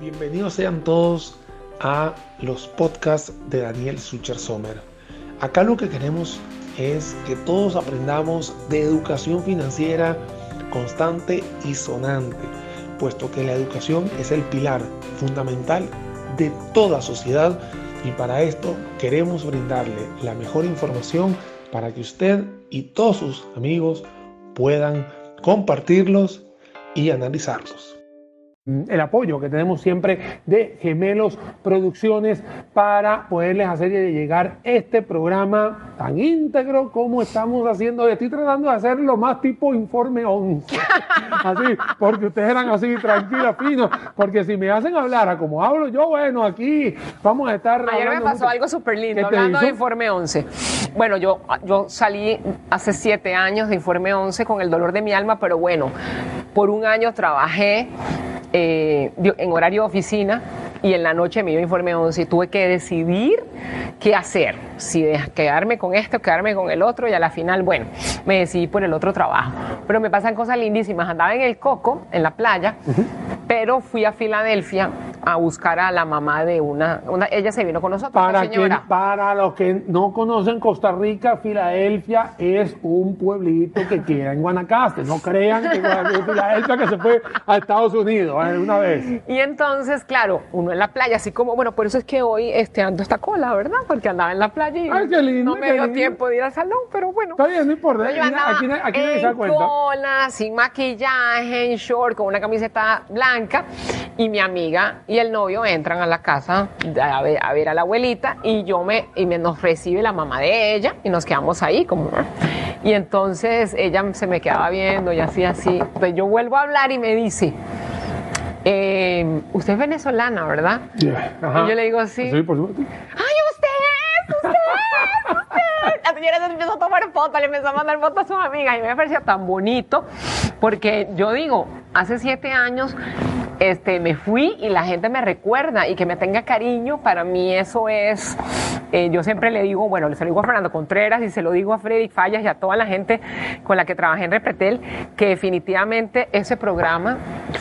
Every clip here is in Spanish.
Bienvenidos sean todos a los podcasts de Daniel Sucher Sommer. Acá lo que queremos es que todos aprendamos de educación financiera constante y sonante, puesto que la educación es el pilar fundamental de toda sociedad y para esto queremos brindarle la mejor información para que usted y todos sus amigos puedan compartirlos y analizarlos el apoyo que tenemos siempre de Gemelos Producciones para poderles hacer llegar este programa tan íntegro como estamos haciendo. Estoy tratando de hacerlo más tipo informe 11. Así, porque ustedes eran así tranquilos, finos. Porque si me hacen hablar a como hablo yo, bueno, aquí vamos a estar. Ayer me pasó algo súper lindo hablando de informe 11. Bueno, yo, yo salí hace siete años de informe 11 con el dolor de mi alma, pero bueno, por un año trabajé eh, en horario oficina y en la noche me dio informe 11 y tuve que decidir qué hacer, si quedarme con esto, quedarme con el otro y a la final, bueno, me decidí por el otro trabajo. Pero me pasan cosas lindísimas. Andaba en el Coco, en la playa, pero fui a Filadelfia a buscar a la mamá de una, ella se vino con nosotros. Para, para los que no conocen Costa Rica, Filadelfia es un pueblito que queda en Guanacaste. No crean que Filadelfia que se fue a Estados Unidos ¿eh? una vez. Y entonces, claro, uno en la playa, así como, bueno, por eso es que hoy este, ando esta cola, ¿verdad? Porque andaba en la playa y no me dio tiempo de ir al salón, pero bueno. Está bien, no importa. Yo aquí, aquí en se cuenta. cola, sin maquillaje, en short, con una camiseta blanca y mi amiga y el novio entran a la casa a ver a, ver a la abuelita y yo me, y me nos recibe la mamá de ella y nos quedamos ahí como... Y entonces ella se me quedaba viendo y así, así. Entonces yo vuelvo a hablar y me dice, eh, usted es venezolana, ¿verdad? Y yo le digo, sí. Sí, por supuesto. ¡Ay, usted! ¡Usted! ¡Usted! La señora se empezó a tomar fotos, le empezó a mandar fotos a sus amigas y me parecía tan bonito porque yo digo, hace siete años este, me fui y la gente me recuerda y que me tenga cariño, para mí eso es, eh, yo siempre le digo, bueno, se lo digo a Fernando Contreras y se lo digo a Freddy Fallas y a toda la gente con la que trabajé en Repretel, que definitivamente ese programa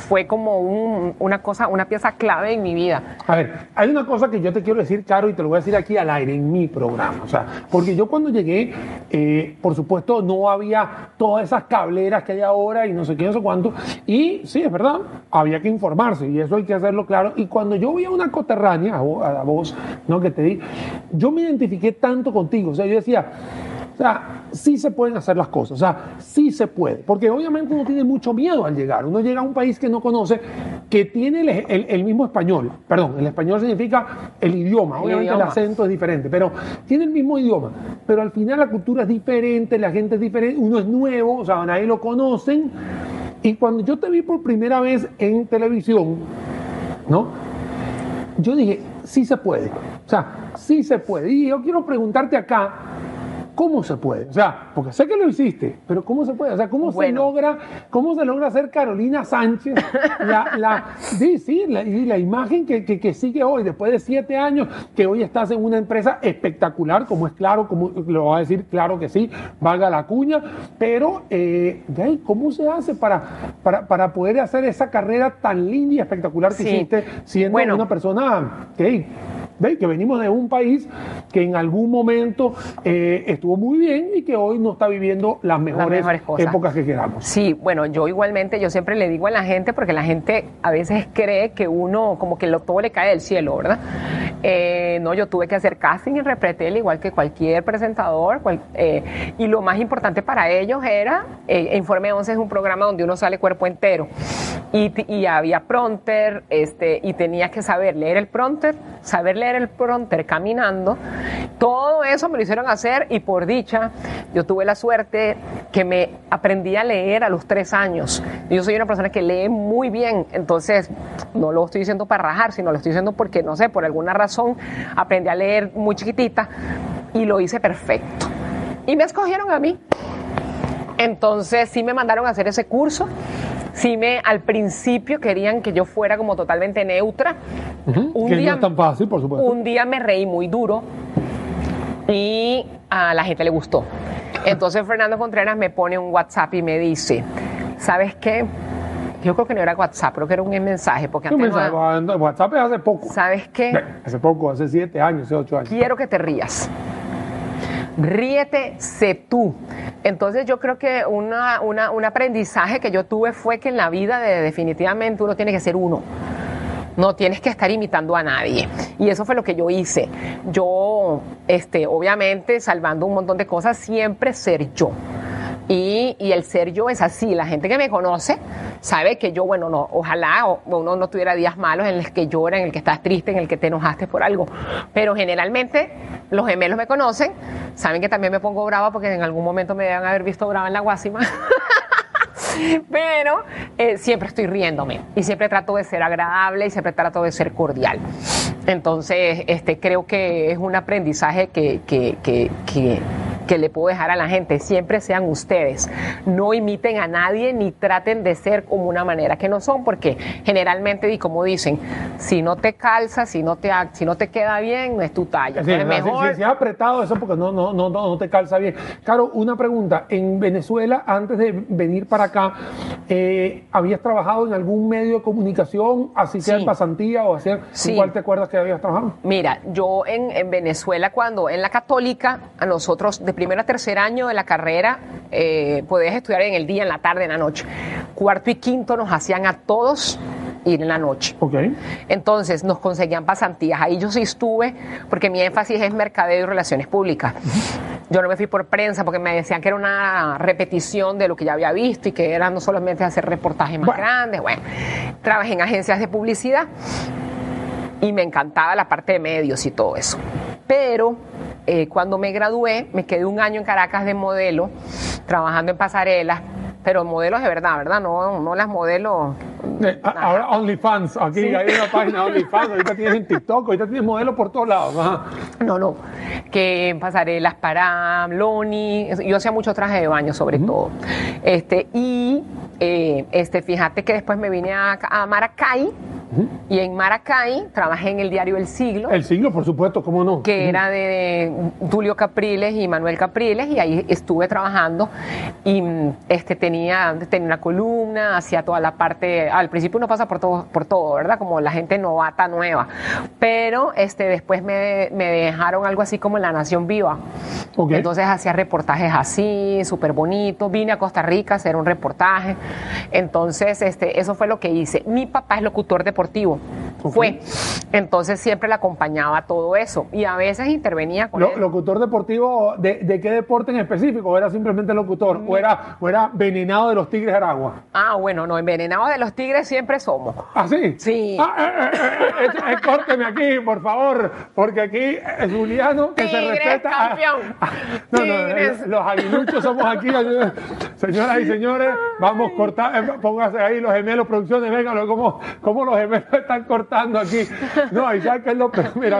fue como una cosa, una pieza clave en mi vida. A ver, hay una cosa que yo te quiero decir, Caro, y te lo voy a decir aquí al aire, en mi programa, o sea, porque yo cuando llegué, eh, por supuesto, no había todas esas cableras que hay ahora y no sé qué, no sé cuánto, y sí, es verdad, había que informarse y eso hay que hacerlo claro. Y cuando yo vi a una coterránea, a voz ¿no? que te di, yo me identifiqué tanto contigo. O sea, yo decía, o sea, sí se pueden hacer las cosas, o sea, sí se puede, porque obviamente uno tiene mucho miedo al llegar, uno llega a un país que no conoce, que tiene el, mismo español, perdón, el español significa el idioma, obviamente el acento es diferente, pero tiene el mismo idioma, pero al final la cultura es diferente, la gente es diferente, uno es nuevo, o sea, nadie lo conocen, y cuando yo te vi por primera vez en televisión, ¿no? Yo dije, sí se puede. O sea, sí se puede. Y yo quiero preguntarte acá, ¿Cómo se puede? O sea, porque sé que lo hiciste, pero ¿cómo se puede? O sea, ¿cómo se logra, cómo se logra hacer Carolina Sánchez la, la, sí, la, y la imagen que, que, sigue hoy, después de siete años, que hoy estás en una empresa espectacular, como es claro, como lo va a decir, claro que sí, valga la cuña, pero eh, ¿cómo se hace para, para, para, poder hacer esa carrera tan linda y espectacular que hiciste siendo una persona que que venimos de un país que en algún momento eh, estuvo muy bien y que hoy no está viviendo las mejores, épocas que queramos. Sí, bueno, yo igualmente, yo siempre le digo a la gente, porque la gente a veces cree que uno, como que todo le cae del cielo, ¿verdad? Eh, no, yo tuve que hacer casting en Repretel, igual que cualquier presentador, eh, y lo más importante para ellos era, Informe 11 es un programa donde uno sale cuerpo entero, y, y había pronter, este, y tenía que saber leer el pronter, saber leer el pronter caminando. Todo eso me lo hicieron hacer y por dicha yo tuve la suerte que me aprendí a leer a los tres años. Yo soy una persona que lee muy bien, entonces no lo estoy diciendo para rajar, sino lo estoy diciendo porque, no sé, por alguna razón aprendí a leer muy chiquitita y lo hice perfecto. Y me escogieron a mí. Entonces sí me mandaron a hacer ese curso sí me al principio querían que yo fuera como totalmente neutra. un que día, no es tan fácil, por supuesto. Un día me reí muy duro y a la gente le gustó. Entonces Fernando Contreras me pone un WhatsApp y me dice, ¿sabes qué? Yo creo que no era WhatsApp, creo que era un mensaje, porque antes no mensaje, WhatsApp es hace poco. ¿Sabes qué? Hace poco, hace siete años, hace ocho años. Quiero que te rías. Ríete, sé tú. Entonces yo creo que una- una- un aprendizaje que yo tuve fue que en la vida de- definitivamente uno tiene que ser uno. No tienes que estar imitando a nadie. Y eso fue lo que yo hice. Yo, este, obviamente, salvando un montón de cosas, siempre ser yo. Y, el ser yo es así. La gente que me conoce sabe que yo, bueno, no, ojalá uno no tuviera días malos en los que llora, en el que estás triste, en el que te enojaste por algo. Pero generalmente los gemelos me conocen, saben que también me pongo brava porque en algún momento me deben haber visto brava en la guasima. Pero eh, siempre estoy riéndome y siempre trato de ser agradable y siempre trato de ser cordial. Entonces, este, creo que es un aprendizaje que, que, que, que le puedo dejar a la gente. Siempre sean ustedes. No imiten a nadie ni traten de ser como una manera que no son, porque generalmente, y como dicen, si no te calza, si no te, si no te queda bien, no es tu talla. Sí, Entonces, o sea, si- mejor- si, si has apretado eso porque no, no, no, no, no te calza bien. Claro, una pregunta. En Venezuela, antes de venir para acá, eh, ¿habías trabajado en algún medio de comunicación, así sea Sí. en pasantía o hacer? Sí. ¿Cuál te acuerdas que habías trabajado? Mira, yo en, en Venezuela, cuando en la católica, a nosotros de primero a tercer año de la carrera, eh, podías estudiar en el día, en la tarde, en la noche. Cuarto y quinto nos hacían a todos ir en la noche. Ok. Entonces nos conseguían pasantías. Ahí yo sí estuve, porque mi énfasis es mercadeo y relaciones públicas. Yo no me fui por prensa porque me decían que era una repetición de lo que ya había visto y que era no solamente hacer reportajes más Bueno. grandes. Bueno, trabajé en agencias de publicidad y me encantaba la parte de medios y todo eso. Pero eh, cuando me gradué, me quedé un año en Caracas de modelo, trabajando en pasarelas, pero modelos de verdad, ¿verdad? No, no las modelos. Eh, ahora OnlyFans, aquí Sí. hay una página OnlyFans, ahorita tienes en TikTok, ahorita tienes modelos por todos lados. Ajá. No, no. Que en pasarelas para Loni. Yo hacía mucho traje de baño, sobre todo. Este, y eh, este, fíjate que después me vine a, a Maracay. Y en Maracay trabajé en el diario El Siglo. El siglo, por supuesto, ¿cómo no? que era de Tulio Capriles y Manuel Capriles, y ahí estuve trabajando y mm, este, tenía, tenía una columna, hacía toda la parte, al principio uno pasa por todo, por todo, ¿verdad? Como la gente novata nueva, pero este, después me, me dejaron algo así como La Nación Viva. Entonces hacía reportajes así, súper bonitos. Vine a Costa Rica a hacer un reportaje. Entonces, este, eso fue lo que hice. Mi papá es locutor deportivo. Fue. Entonces siempre le acompañaba todo eso. Y a veces intervenía con Lo- él. ¿Locutor deportivo de, de qué deporte en específico? ¿O era simplemente locutor? ¿O era, o era venenado de los Tigres de Aragua? Ah, bueno, no, envenenados de los tigres siempre somos. ¿Ah, sí? Sí. Ah, eh, eh, eh, córteme aquí, por favor, porque aquí es Juliano que se respeta. Campeón. no, no, Tigres. los aguiluchos somos aquí. Señoras y señores, vamos a cortar, póngase ahí los gemelos, producciones, vengan, cómo, cómo los gemelos están cortando aquí. No, y ¿sabes qué es lo peor? Mira,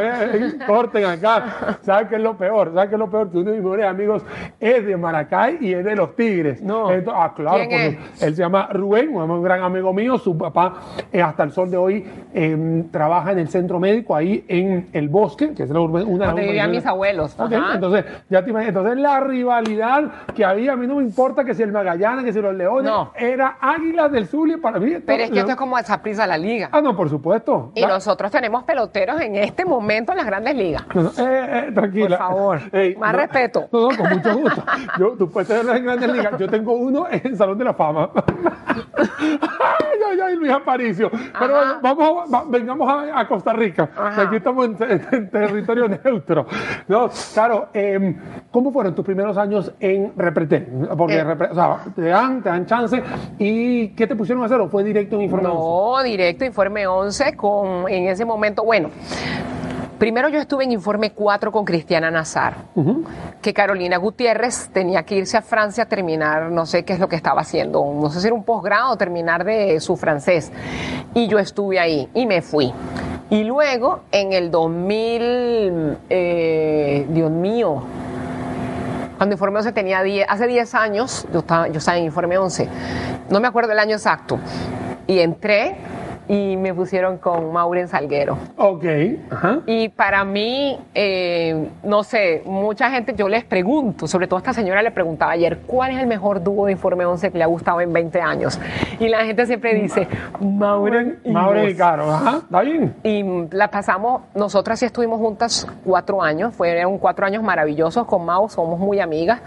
corten acá. ¿Sabes qué es lo peor? ¿Sabes qué es lo peor? Que uno de mis mejores amigos es de Maracay y es de los Tigres. No. Entonces, ah, claro, él se llama Rubén, un gran amigo mío. Su papá, eh, hasta el sol de hoy, eh, trabaja en el centro médico ahí en el bosque, que es la urbe- una de Donde vivían mis abuelos. Entonces, ya te imaginas, entonces la rivalidad que había, a mí no me importa que si el Magallanes, que si los Leones, No. era Águilas del Zulia para mí. Pero es que esto es como esa prisa la liga. Ah, no, por supuesto. Y La- nosotros tenemos peloteros en este momento en las grandes ligas. No, no, eh, eh, tranquila. Por favor, más no, respeto. No, no, con mucho gusto. Yo, tú puedes tenerlo en grandes ligas. Yo tengo uno en el Salón de la Fama. ay, ay, Luis Aparicio. Pero Ajá. bueno, vamos, va- vengamos a, a Costa Rica. Ajá. Aquí estamos en, en- en territorio neutro. No, claro, eh, ¿cómo fueron tus primeros años en Repretel? Porque, Eh. Repre- o sea, te dan, te dan chance. ¿Y qué te pusieron a hacer? ¿O fue directo en información? No, directo, informe 11 con, en ese momento, bueno, primero yo estuve en informe 4 con Cristiana Nazar, que Carolina Gutiérrez tenía que irse a Francia a terminar, no sé qué es lo que estaba haciendo, no sé si era un posgrado o terminar de su francés. Y yo estuve ahí y me fui. Y luego, en el 2000, eh, Dios mío, cuando Informe 11 tenía 10, hace 10 años, yo estaba, yo estaba en Informe 11, no me acuerdo el año exacto, y entré y me pusieron con Maureen Salguero. Ok. Ajá. Y para mí, eh, no sé, mucha gente, yo les pregunto, sobre todo esta señora le preguntaba ayer, ¿cuál es el mejor dúo de Informe 11 que le ha gustado en 20 años? Y la gente siempre dice, Maureen y Maureen y vos". Caro. Ajá. ¿Está bien? Y la pasamos, nosotras sí estuvimos juntas cuatro años, fueron cuatro años maravillosos con Mau, somos muy amigas,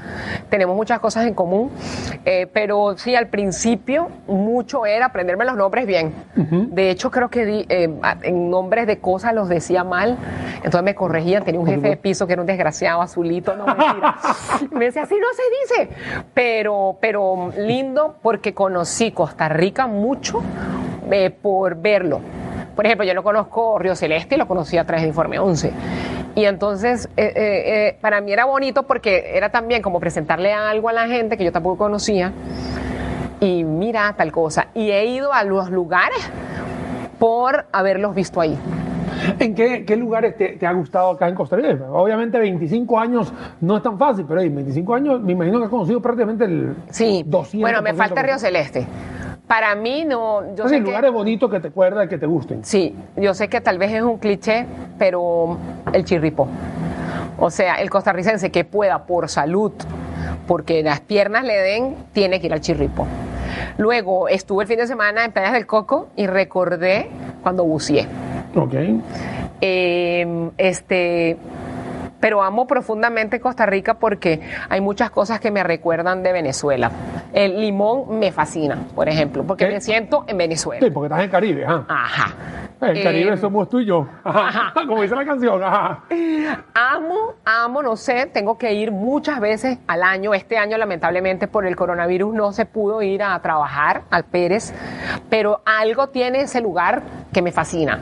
tenemos muchas cosas en común, eh, pero sí, al principio mucho era aprenderme los nombres bien. De hecho, creo que di- eh, en nombres de cosas los decía mal, entonces me corregían, tenía un jefe de piso que era un desgraciado, azulito, no mentira. me decía, así no se dice, pero, pero lindo porque conocí Costa Rica mucho eh, por verlo. Por ejemplo, yo no conozco Río Celeste y lo conocí a través de Informe 11. Y entonces, eh, eh, eh, para mí era bonito porque era también como presentarle algo a la gente que yo tampoco conocía. Y mira tal cosa. Y he ido a los lugares por haberlos visto ahí. ¿En qué, qué lugares te, te ha gustado acá en Costa Rica? Obviamente 25 años no es tan fácil, pero en 25 años me imagino que has conocido prácticamente el Sí. 200%. Bueno, me falta Río Celeste. Para mí no. Yo sé que- lugares bonitos que te acuerdas, que te gusten. Sí, yo sé que tal vez es un cliché, pero el chirripo. O sea, el costarricense que pueda por salud, porque las piernas le den, tiene que ir al chirripo. Luego estuve el fin de semana en Playas del Coco y recordé cuando buceé. Ok. Eh, este, pero amo profundamente Costa Rica porque hay muchas cosas que me recuerdan de Venezuela. El limón me fascina, por ejemplo, porque ¿Qué? me siento en Venezuela. Sí, porque estás en Caribe, ajá. Ajá. El Caribe Eh, somos tú y yo. Ajá. ajá. Como dice la canción, ajá. Amo, amo, no sé, tengo que ir muchas veces al año. Este año, lamentablemente, por el coronavirus no se pudo ir a trabajar al Pérez, pero algo tiene ese lugar que me fascina.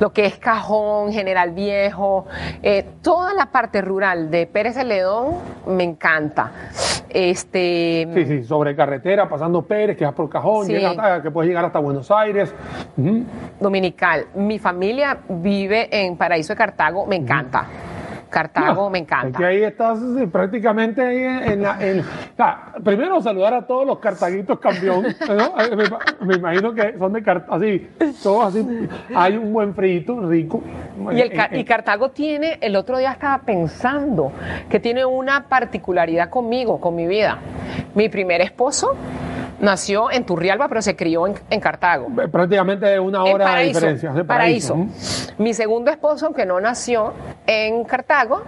Lo que es Cajón, General Viejo, eh, toda la parte rural de Pérez Celedón me encanta. Este, Sí, sí, sobre carretera, pasando Pérez, que vas por Cajón, Sí. llegas hasta- que puedes llegar hasta Buenos Aires. Ujú. Mi familia vive en Paraíso de Cartago, me encanta. Cartago, me Es encanta. que ahí estás sí, prácticamente ahí en, en la. en- primero saludar a todos los cartaguitos campeón. ¿no? Me, me imagino que son de Cartago, así, todos así. Hay un buen frito, rico. Y, el Eh, eh, y Cartago tiene, el otro día estaba pensando que tiene una particularidad conmigo, con mi vida. Mi primer esposo nació en Turrialba, pero se crió en, en Cartago. eh, prácticamente una hora de diferencia. de Paraíso. Mi segundo esposo, aunque no nació en Cartago,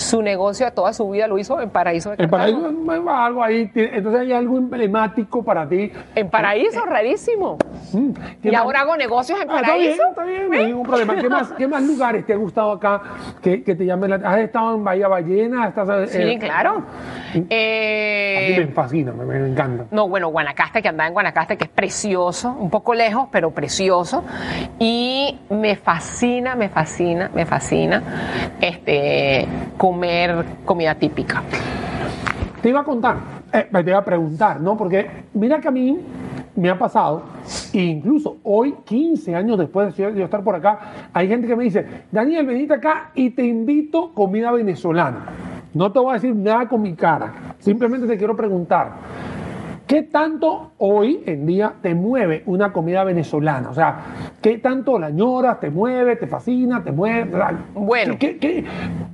su negocio de toda su vida lo hizo en Paraíso de En Cartago. Paraíso hay algo ahí, entonces hay algo emblemático para ti. En Paraíso, rarísimo. Mm, ¿qué Y más? ahora hago negocios en Ah, está bien, Paraíso. está bien, no hay ningún problema. ¿Qué más, qué más lugares te ha gustado acá que, que te llamen la ¿Has estado en Bahía Ballena? ¿Estás, eh, Sí, eh, claro. A mí Eh, me fascina, me, me encanta. No, bueno, Guanacaste, que andaba en Guanacaste, que es precioso, un poco lejos, pero precioso. Y me fascina, me fascina, me fascina este, comer comida típica. Te iba a contar, eh, te iba a preguntar, ¿no? Porque mira que a mí me ha pasado, e incluso hoy, 15 años después de yo estar por acá, hay gente que me dice, Daniel, venite acá y te invito comida venezolana. No te voy a decir nada con mi cara, simplemente te quiero preguntar, ¿qué tanto hoy en día te mueve una comida venezolana? O sea, ¿qué tanto la añoras, te mueve, te fascina, te mueve? Bueno. ¿qué- qué-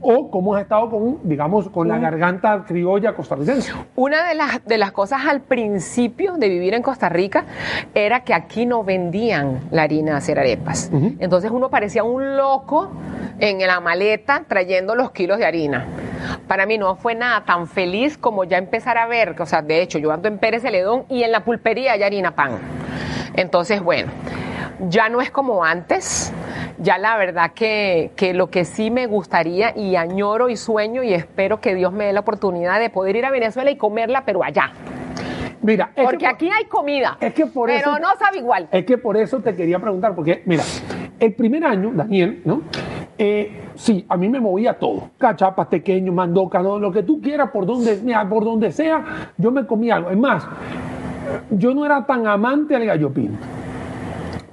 o cómo has estado con, digamos, con la garganta criolla costarricense? Una de las, de las cosas al principio de vivir en Costa Rica era que aquí no vendían la harina de hacer arepas. Entonces uno parecía un loco en la maleta trayendo los kilos de harina. Para mí no fue nada tan feliz como ya empezar a ver, que, o sea, de hecho yo ando en Pérez Celedón y en la pulpería hay harina pan. Entonces, bueno, ya no es como antes. Ya la verdad que, que lo que sí me gustaría y añoro y sueño y espero que Dios me dé la oportunidad de poder ir a Venezuela y comerla, pero allá. Mira, es Porque que por- aquí hay comida, es que por pero eso- no sabe igual. Es que por eso te quería preguntar, porque mira, el primer año, Daniel, ¿no? Eh, sí, a mí me movía todo. Cachapas, pequeños, mandoca, ¿no? lo que tú quieras, por donde, mira, por donde sea, yo me comía algo. Es más, yo no era tan amante al gallo pinto.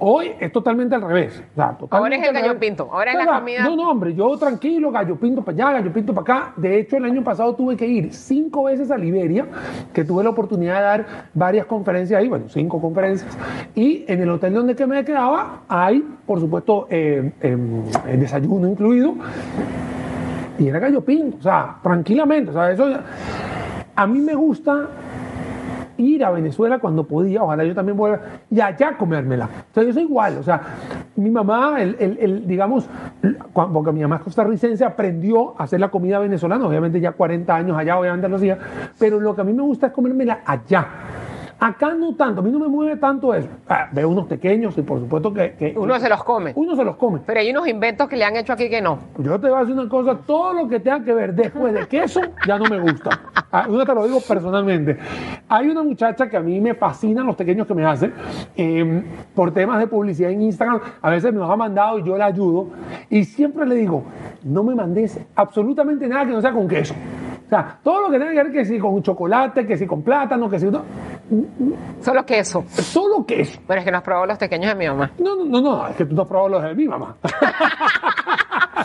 Hoy es totalmente al revés. O sea, Ahora es el al gallo pinto, ahora es la comida- No, no, hombre, yo tranquilo, gallo pinto para allá, gallo pinto para acá. De hecho, el año pasado tuve que ir cinco veces a Liberia, que tuve la oportunidad de dar varias conferencias ahí, bueno, cinco conferencias. Y en el hotel donde que me quedaba hay, por supuesto, eh, em, el desayuno incluido. Y era gallo pinto, o sea, tranquilamente. O sea, eso a mí me gusta ir a Venezuela cuando podía, ojalá yo también vuelva, y allá comérmela. Sea, yo soy igual, o sea, mi mamá, el, el- digamos, porque mi mamá es costarricense, aprendió a hacer la comida venezolana, obviamente ya 40 años allá, obviamente lo hacía, pero lo que a mí me gusta es comérmela allá. Acá no tanto, a mí no me mueve tanto eso. Ah, veo unos pequeños y por supuesto que, que- Uno se los come. Uno se los come. Pero hay unos inventos que le han hecho aquí que no. Yo te voy a decir una cosa, todo lo que tenga que ver después de queso ya no me gusta. Ah, Yo te lo digo personalmente. Hay una muchacha que a mí me fascinan los pequeños que me hace eh, por temas de publicidad en Instagram. A veces me los ha mandado y yo la ayudo. Y siempre le digo, no me mandes absolutamente nada que no sea con queso. O sea, todo lo que tenga que ver que si con chocolate, que si con plátano, que si... No, Solo queso. solo queso. Pero es que no has probado los pequeños de mi mamá. No, no, no, no, es que tú no has probado los de mi mamá.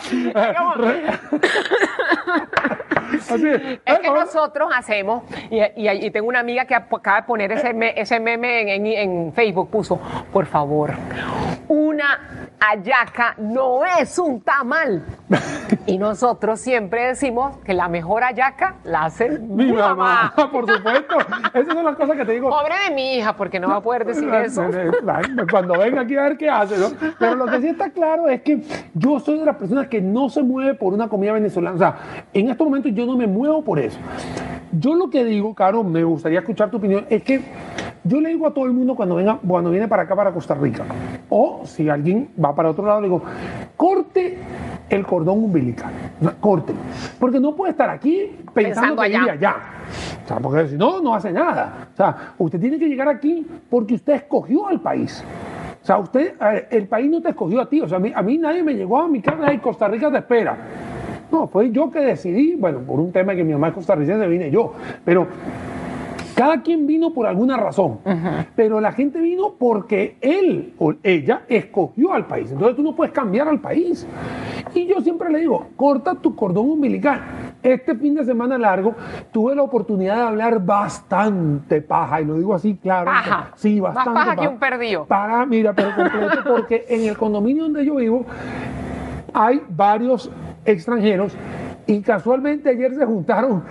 Así es. Es que nosotros hacemos, y, y- y tengo una amiga que acaba de poner ese, me- ese meme en, en- en Facebook, puso, por favor, una hallaca no es un tamal. Y nosotros siempre decimos que la mejor hallaca la hace Mi mamá, por supuesto. Esas son las cosas que te digo. Pobre de mi hija, porque no va a poder decir eso. Cuando venga aquí a ver qué hace, ¿no? Pero lo que sí está claro es que yo soy de las personas que no se mueve por una comida venezolana. O sea, en estos momentos yo no me muevo por eso. Yo lo que digo, Caro, me gustaría escuchar tu opinión, es que yo le digo a todo el mundo cuando venga, cuando viene para acá, para Costa Rica, o si alguien va para otro lado, le digo, corte el cordón umbilical. Córtelo. Porque no puede estar aquí pensando, Pensando que allá. allá. O sea, porque si no, no hace nada. O sea, usted tiene que llegar aquí porque usted escogió al país. O sea, usted, el país no te escogió a ti. O sea, a mí, a mí nadie me llegó a mi casa y Costa Rica te espera. No, fue yo que decidí, bueno, por un tema que mi mamá es costarricense, vine yo. Pero cada quien vino por alguna razón, pero la gente vino porque él o ella escogió al país. Entonces tú no puedes cambiar al país. Y yo siempre le digo, corta tu cordón umbilical. Este fin de semana largo tuve la oportunidad de hablar bastante paja, y lo digo así, claro. Paja. Sí, Más bastante paja que un perdido. Para, mira, pero completo, porque en el condominio donde yo vivo hay varios extranjeros y casualmente ayer se juntaron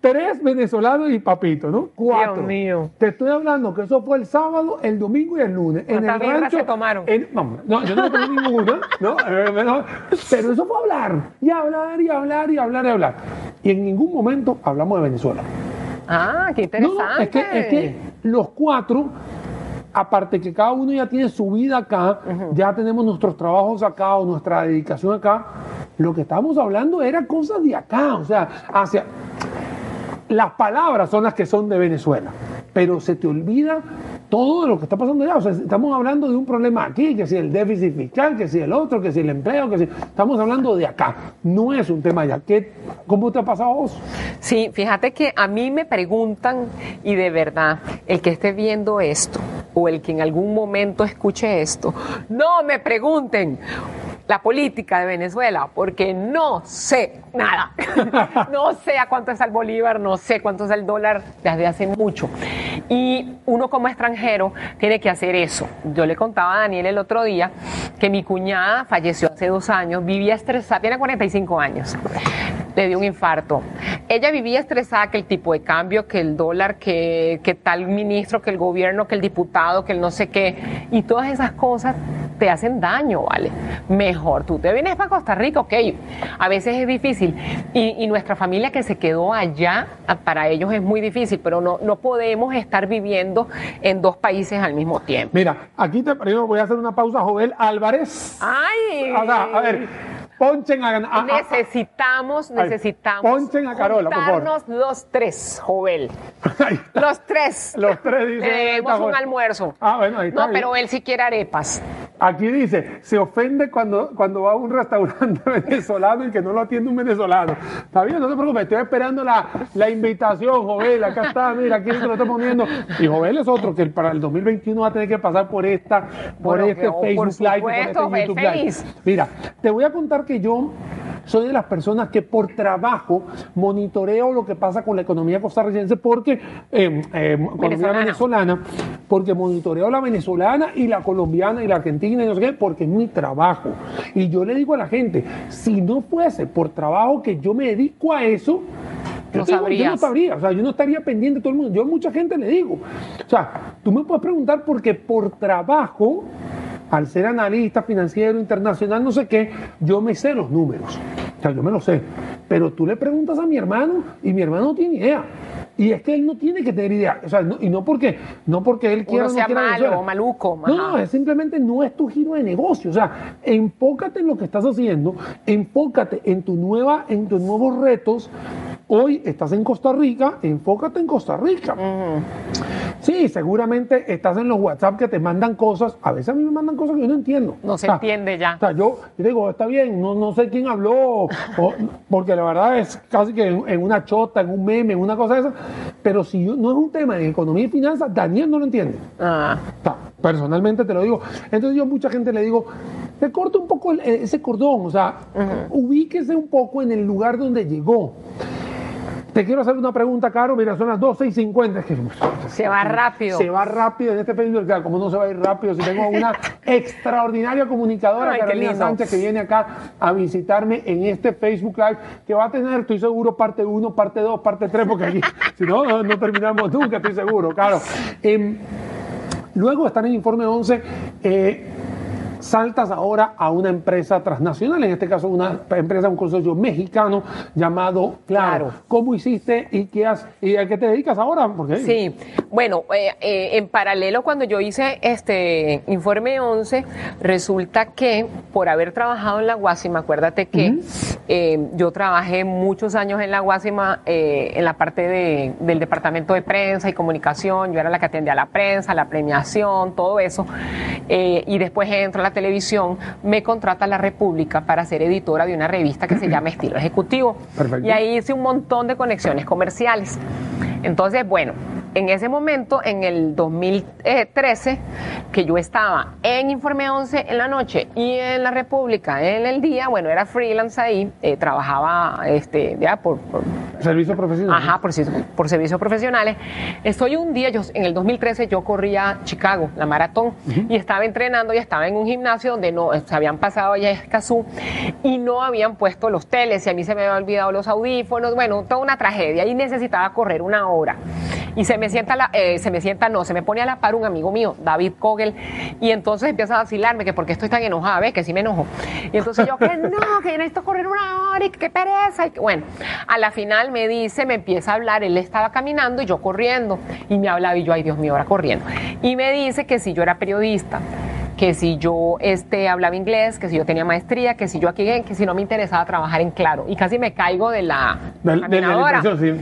tres venezolanos y papito, ¿no? Cuatro. Dios mío. Te estoy hablando que eso fue el sábado, el domingo y el lunes. ¿Cuántas birras se tomaron? en- no, no, yo no tomé ninguna, ¿no? Eh, no, Pero eso fue hablar, y hablar, y hablar, y hablar, y hablar. Y en ningún momento hablamos de Venezuela. Ah, qué interesante. no, es que, es que los cuatro, aparte que cada uno ya tiene su vida acá, ya tenemos nuestros trabajos acá o nuestra dedicación acá, lo que estábamos hablando era cosas de acá, o sea, hacia... Las palabras son las que son de Venezuela, pero se te olvida todo lo que está pasando allá. O sea, estamos hablando de un problema aquí, que si el déficit fiscal, que si el otro, que si el empleo, que si... Estamos hablando de acá, no es un tema allá. ¿Qué, ¿Cómo te ha pasado vos? Sí, fíjate que a mí me preguntan, y de verdad, el que esté viendo esto, o el que en algún momento escuche esto, no me pregunten la política de Venezuela, porque no sé nada. no sé a cuánto está el bolívar, no sé cuánto es el dólar desde hace mucho. Y uno como extranjero tiene que hacer eso. Yo le contaba a Daniel el otro día que mi cuñada falleció hace dos años, vivía estresada, tiene 45 años le dio un infarto. Ella vivía estresada que el tipo de cambio, que el dólar, que, que tal ministro, que el gobierno, que el diputado, que el no sé qué. Y todas esas cosas te hacen daño, ¿vale? Mejor tú te vienes para Costa Rica, ok. A veces es difícil. Y, y nuestra familia que se quedó allá, a- para ellos es muy difícil, pero no, no podemos estar viviendo en dos países al mismo tiempo. Mira, aquí te voy a hacer una pausa, Jovel Álvarez. ¡Ay! O sea, a ver, ponchen a, a- a- necesitamos, Ay, necesitamos ponchen a Carola, por favor. los tres, está. Los tres. Los tres, dice, Le debemos un almuerzo. Ah, bueno, ahí está No, pero él sí quiere arepas. Aquí dice, se ofende cuando, cuando va a un restaurante venezolano y que no lo atiende un venezolano. Está bien, no te preocupes, estoy esperando la, la invitación, Jovel, acá está, mira, aquí te lo estoy poniendo. Y Jovel es otro que para el 2021 va a tener que pasar por esta, por Bueno, este que- oh, por Facebook Live por este supuesto, YouTube Live. Mira, te voy a contar que yo soy de las personas que por trabajo monitoreo lo que pasa con la economía costarricense porque eh, eh, economía Venezolana. porque monitoreo la venezolana y la colombiana y la argentina y no sé qué, porque es mi trabajo. Y yo le digo a la gente, si no fuese por trabajo que yo me dedico a eso, yo, No te digo, yo no sabría, o sea, yo no estaría pendiente de todo el mundo. Yo a mucha gente le digo, o sea, tú me puedes preguntar porque por trabajo, al ser analista financiero internacional, no sé qué, yo me sé los números. O sea, yo me los sé. Pero tú le preguntas a mi hermano y mi hermano no tiene idea. Y es que él no tiene que tener idea. O sea, no- y no porque, no porque él quiera Uno no sea quiera malo Venezuela. No, no, es simplemente no es tu giro de negocio. O sea, enfócate en lo que estás haciendo, enfócate en tu nueva, en tus nuevos retos. Hoy estás en Costa Rica, enfócate en Costa Rica. Sí, seguramente estás en los WhatsApp que te mandan cosas. A veces a mí me mandan cosas que yo no entiendo. No se O sea, entiende ya. O sea, yo, yo digo, está bien, no, no sé quién habló, o- porque la verdad es casi que en, en una chota, en un meme, en una cosa de esa. Pero si yo- no es un tema de economía y finanzas, Daniel no lo entiende. Ah, personalmente te lo digo. Entonces yo a mucha gente le digo, te corta un poco el- ese cordón, o sea, ubíquese un poco en el lugar donde llegó. Te quiero hacer una pregunta, Caro. Mira, son las 12 y 50. Es que, Se va rápido. Se va rápido en este Facebook. Claro, como no se va a ir rápido, si tengo una extraordinaria comunicadora, Ay, Carolina. Sánchez, que viene acá a visitarme en este Facebook Live, que va a tener, estoy seguro, parte 1, parte 2, parte 3, porque aquí, si no, no, no terminamos nunca, estoy seguro, claro. Em, luego estar en Informe 11, eh, saltas ahora a una empresa transnacional, en este caso una empresa, un consorcio mexicano llamado Claro. Claro. ¿Cómo hiciste y qué has, y a qué te dedicas ahora? Porque, Sí, bueno, eh, eh, en paralelo cuando yo hice este informe 11, resulta que por haber trabajado en la Guasima, acuérdate que eh, yo trabajé muchos años en la Guasima en la parte de- del departamento de prensa y comunicación, yo era la que atendía a la prensa, la premiación, todo eso, y después entro a la televisión, me contrata la República para ser editora de una revista que se llama Estilo Ejecutivo. Perfecto. Y ahí hice un montón de conexiones comerciales. Entonces, bueno, en ese momento, en el 2013, que yo estaba en Informe 11 en la noche y en la República en el día, bueno, era freelance ahí, eh, trabajaba este, ya por, por- Servicio profesional. Ajá, por, por servicios profesionales. Estoy un día, yo, en el 2013 yo corría Chicago, la maratón, y estaba entrenando y estaba en un gimnasio donde no se habían pasado ya Escazú y no habían puesto los teles y a mí se me habían olvidado los audífonos, bueno, toda una tragedia y necesitaba correr una hora. Y se me sienta, la, eh, se me sienta, no, se me pone a la par un amigo mío, David Kogel, y entonces empieza a vacilarme que porque estoy tan enojada, ¿ves? Que sí me enojo. Y entonces yo, que no, que necesito correr una hora y que qué pereza. Y que- bueno, a la final me dice, me empieza a hablar, él estaba caminando y yo corriendo, y me hablaba y yo, ay Dios mío, ahora corriendo. Y me dice que si yo era periodista, que si yo este, hablaba inglés, que si yo tenía maestría, que si yo aquí, que si no me interesaba trabajar en Claro. Y casi me caigo de la De, la sí.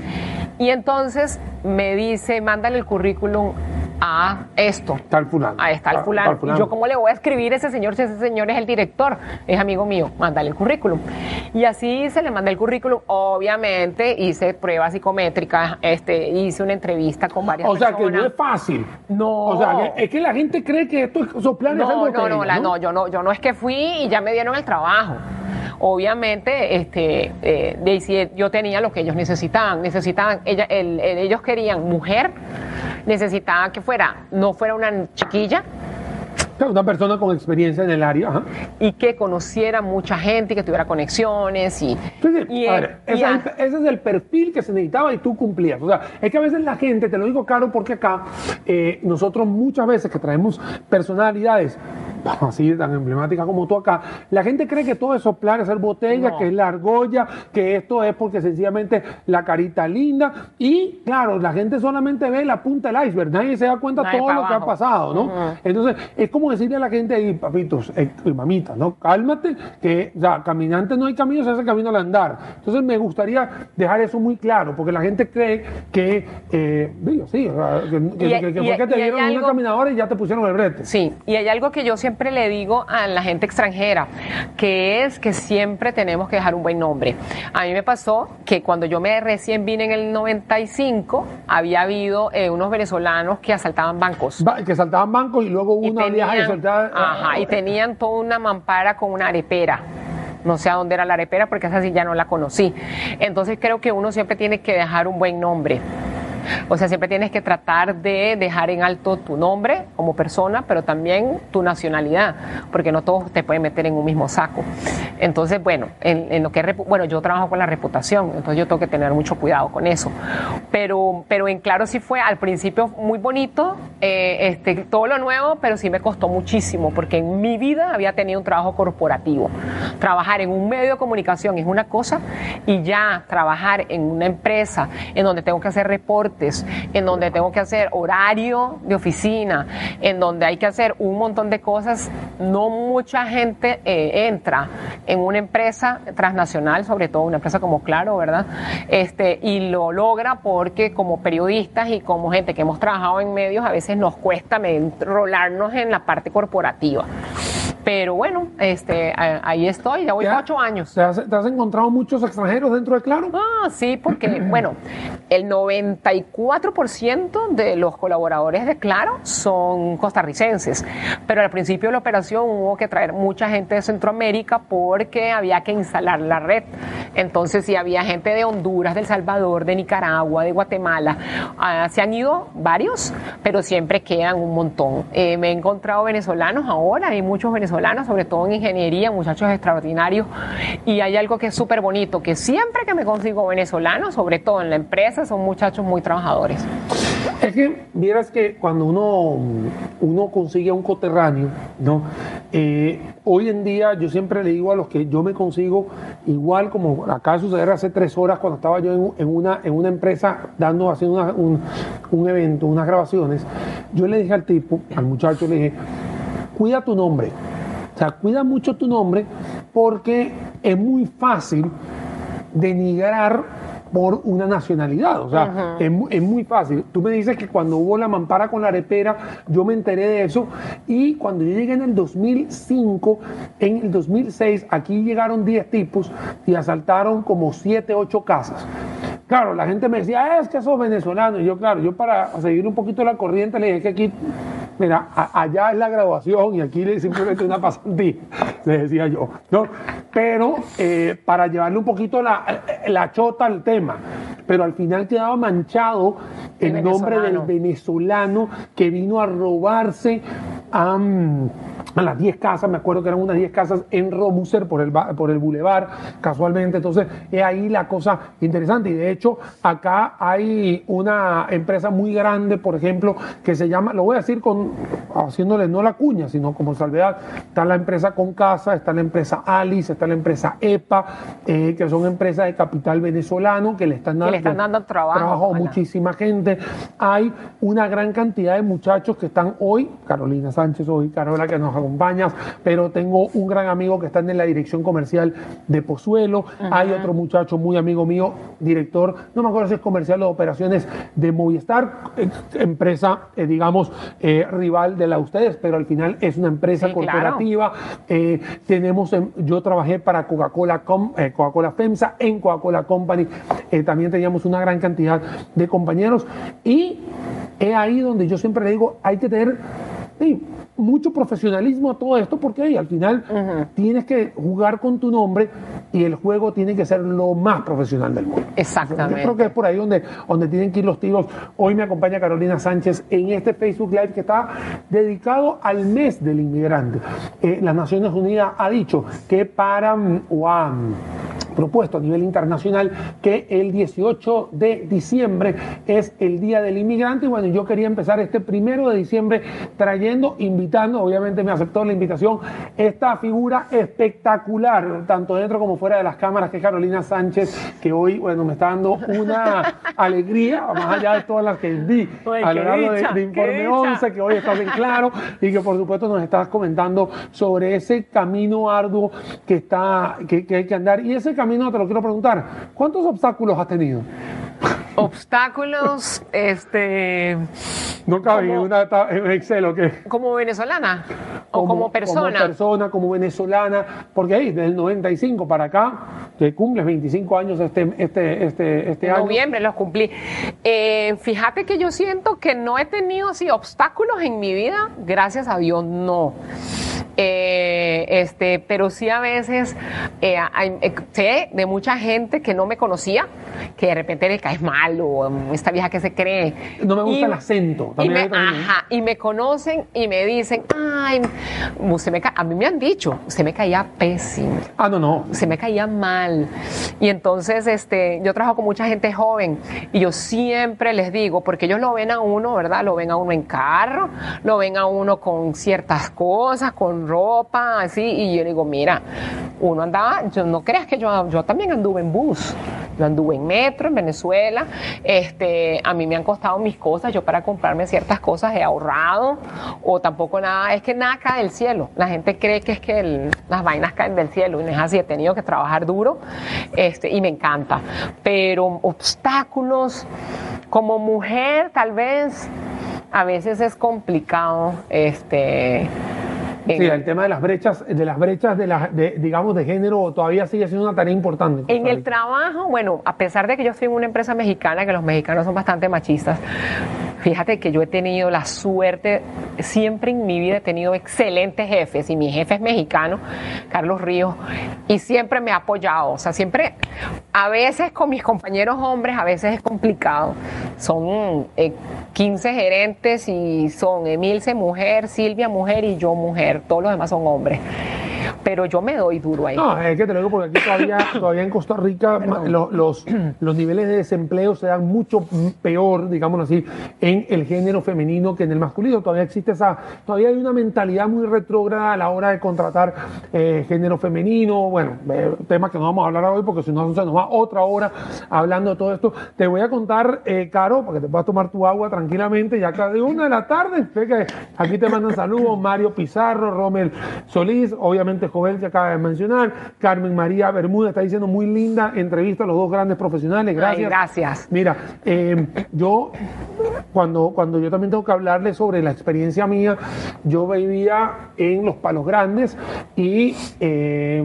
Y entonces me dice, mándale el currículum a esto. Tal fulano. A fulano. tal fulano. Y yo, ¿cómo le voy a escribir a ese señor si ese señor es el director? Es amigo mío, mándale el currículum. Y así se le mandé el currículum. Obviamente hice pruebas psicométricas, este, hice una entrevista con varias O sea que personas. no es fácil. No. O sea, que- es que la gente cree que esto es soplar y hacer No, no, no, la- no, yo no, yo no es que fui y ya me dieron el trabajo. Obviamente, este, eh, Daisy, yo tenía lo que ellos necesitaban. Necesitaban, ella, el- el- ellos querían mujer, necesitaban que fuera, no fuera una chiquilla Una persona con experiencia en el área. ajá. y que conociera mucha gente, y que tuviera conexiones y, Sí, sí. y, A eh, ver, y ese, a- es el, ese es el perfil que se necesitaba y tú cumplías. O sea, es que a veces la gente, te lo digo caro porque acá eh, nosotros muchas veces que traemos personalidades así tan emblemáticas como tú acá, la gente cree que todo es soplar, hacer botella, No. que es la argolla, que esto es porque sencillamente la carita linda y claro, la gente solamente ve la punta del iceberg, nadie se da cuenta Nadie todo lo que ha pasado, ¿no? Entonces, es como decirle a la gente ahí, papitos eh, y mamitas, ¿no? Cálmate, que, caminante no hay camino, se hace camino al andar. Entonces, me gustaría dejar eso muy claro, porque la gente cree que, eh, digo, sí, que, que- Y- que- que y- fue que te dieron una algo- caminadora y ya te pusieron el brete. Sí, y hay algo que yo siempre siempre le digo a la gente extranjera, que es que siempre tenemos que dejar un buen nombre. A mí me pasó que cuando yo me recién vine en el 95, había habido eh, unos venezolanos que asaltaban bancos. que asaltaban bancos y luego hubo una tenían, viaje soltada. Ajá, y tenían toda una mampara con una arepera. No sé a dónde era la arepera porque esa sí ya no la conocí. Entonces creo que uno siempre tiene que dejar un buen nombre. O sea, siempre tienes que tratar de dejar en alto tu nombre como persona, pero también tu nacionalidad, porque no todos te pueden meter en un mismo saco. Entonces, bueno, en, lo que bueno, yo trabajo con la reputación, entonces yo tengo que tener mucho cuidado con eso. Pero, pero en claro sí fue al principio muy bonito, eh, este, todo lo nuevo, pero sí me costó muchísimo, porque en mi vida había tenido un trabajo corporativo. Trabajar en un medio de comunicación es una cosa y ya trabajar en una empresa en donde tengo que hacer reportes en donde tengo que hacer horario de oficina, en donde hay que hacer un montón de cosas, no mucha gente eh, entra en una empresa transnacional, sobre todo una empresa como Claro, ¿verdad? Este, y lo logra porque como periodistas y como gente que hemos trabajado en medios, a veces nos cuesta enrolarnos en la parte corporativa. Pero bueno, este, ahí estoy, ya voy ocho años. ¿Te has, encontrado muchos extranjeros dentro de Claro? Ah, sí, porque, bueno, el 94% de los colaboradores de Claro son costarricenses. Pero al principio de la operación hubo que traer mucha gente de Centroamérica porque había que instalar la red. Entonces, sí, había gente de Honduras, de El Salvador, de Nicaragua, de Guatemala. Ah, se han ido varios, pero siempre quedan un montón. Eh, me he encontrado venezolanos ahora, hay muchos venezolanos sobre todo en ingeniería, muchachos extraordinarios. Y hay algo que es súper bonito, que siempre que me consigo venezolanos, sobre todo en la empresa, son muchachos muy trabajadores. Es que, vieras que cuando uno, uno consigue un coterráneo, ¿no? Eh, hoy en día yo siempre le digo a los que yo me consigo, igual como de suceder hace tres horas cuando estaba yo en, una, en una empresa dando, haciendo un, un evento, unas grabaciones, yo le dije al tipo, al muchacho, le dije, cuida tu nombre. Sea, cuida mucho tu nombre porque es muy fácil denigrar por una nacionalidad. O sea, es, muy fácil. Tú me dices que cuando hubo la mampara con la arepera, yo me enteré de eso. Y cuando yo llegué en el 2005, en el 2006, aquí llegaron 10 tipos y asaltaron como 7, 8 casas. Claro, la gente me decía, es que sos venezolano. Y yo, claro, yo para seguir un poquito la corriente le dije que aquí mira, allá es la graduación y aquí simplemente una pasantía, le decía yo, ¿no? Pero eh, para llevarle un poquito la, la, chota al tema, pero al final quedaba manchado el, nombre del venezolano que vino a robarse a, a las 10 casas, me acuerdo que eran unas 10 casas en Romuser por el, por el bulevar, casualmente, entonces es ahí la cosa interesante. Y de hecho acá hay una empresa muy grande, por ejemplo, que se llama, lo voy a decir con haciéndole no la cuña, sino como salvedad, está la empresa Concasa, está la empresa Alice, está la empresa EPA, eh, que son empresas de capital venezolano que le están dando, trabajo, a muchísima gente. Hay una gran cantidad de muchachos que están hoy, Carolina Sánchez hoy, Carola que nos acompaña, pero tengo un gran amigo que está en la dirección comercial de Pozuelo, hay otro muchacho muy amigo mío, director, no me acuerdo si es comercial de operaciones de Movistar, eh, empresa, eh, digamos, rival de la de ustedes, pero al final es una empresa corporativa. Eh, tenemos, yo trabajé para Coca-Cola, eh, Coca-Cola FEMSA, en Coca-Cola Company, eh, también teníamos una gran cantidad de compañeros y es ahí donde yo siempre le digo, hay que tener mucho profesionalismo a todo esto porque al final tienes que jugar con tu nombre y el juego tiene que ser lo más profesional del mundo. Exactamente. Yo creo que es por ahí donde, donde tienen que ir los tiros. Hoy me acompaña Carolina Sánchez en este Facebook Live que está dedicado al mes del inmigrante. Eh, las Naciones Unidas ha dicho que para propuesto a nivel internacional que el 18 de diciembre es el Día del Inmigrante. Y bueno, yo quería empezar este primero de diciembre trayendo, invitando, obviamente me aceptó la invitación, esta figura espectacular, tanto dentro como fuera de las cámaras, que es Carolina Sánchez, que hoy, bueno, me está dando una alegría, más allá de todas las que vi a lo largo de, Informe 11, que hoy estás en claro y que por supuesto nos estás comentando sobre ese camino arduo que, está, que, que hay que andar. Y ese camino te lo quiero preguntar, ¿cuántos obstáculos has tenido? Obstáculos, este, No cabe en Como- una en Excel, ¿o qué? como venezolana o como persona. Como persona, como venezolana, porque ahí, desde el 95 para acá, que cumples 25 años este, este, este, este En año. noviembre los cumplí. Eh, fíjate que yo siento que no he tenido así obstáculos en mi vida, gracias a Dios no. Eh, este, pero sí a veces eh, hay- sé de mucha gente que no me conocía, que de repente le caes mal o um, esta vieja que se cree. No me gusta Y- el acento. Y También me, ¿eh? ajá, y me conocen y me dicen, ay, usted me ca-". a mí me han dicho, usted me caía pésimo Ah, no, no. se me caía mal. Y entonces, este, yo trabajo con mucha gente joven y yo siempre les digo, porque ellos lo ven a uno, ¿verdad? Lo ven a uno en carro, lo ven a uno con ciertas cosas, con ropa, así, y yo digo, mira, uno andaba, yo no creas que yo, yo también anduve en bus. Yo anduve en metro en Venezuela, este, a mí me han costado mis cosas, yo para comprarme ciertas cosas he ahorrado, o tampoco nada, es que nada cae del cielo. La gente cree que es que las vainas caen del cielo y no es así, he tenido que trabajar duro este, y me encanta. Pero obstáculos, como mujer tal vez, a veces es complicado. Este, Sí, en- el tema de las brechas, de las brechas de, la, de, digamos, de género todavía sigue siendo una tarea importante. En el trabajo, bueno, a pesar de que yo estoy en una empresa mexicana, que los mexicanos son bastante machistas, fíjate que yo he tenido la suerte, siempre en mi vida he tenido excelentes jefes y mi jefe es mexicano, Carlos Ríos, y siempre me ha apoyado, o sea, siempre, a veces con mis compañeros hombres, a veces es complicado, son eh, 15 gerentes y son Emilce mujer, Silvia mujer y yo mujer, todos los demás son hombres, pero yo me doy duro ahí. No, es que te lo digo porque aquí todavía, todavía en Costa Rica ma- lo- los, los niveles de desempleo se dan mucho peor, digámoslo así, en el género femenino que en el masculino. Todavía existe esa, todavía hay una mentalidad muy retrógrada a la hora de contratar eh, género femenino. Bueno, eh, temas que no vamos a hablar hoy porque si no se nos va otra hora hablando de todo esto. Te voy a contar, eh, Caro, para que te puedas tomar tu agua tranquilamente, ya cada una de la tarde. Aquí te mandan saludos Mario Pizarro, Romel Solís, obviamente Jovel que acaba de mencionar, Carmen María Bermúdez está diciendo muy linda entrevista a los dos grandes profesionales. Gracias. Ay, gracias. Mira, eh, yo cuando, cuando yo también tengo que hablarles sobre la experiencia mía, yo vivía en los Palos Grandes y eh,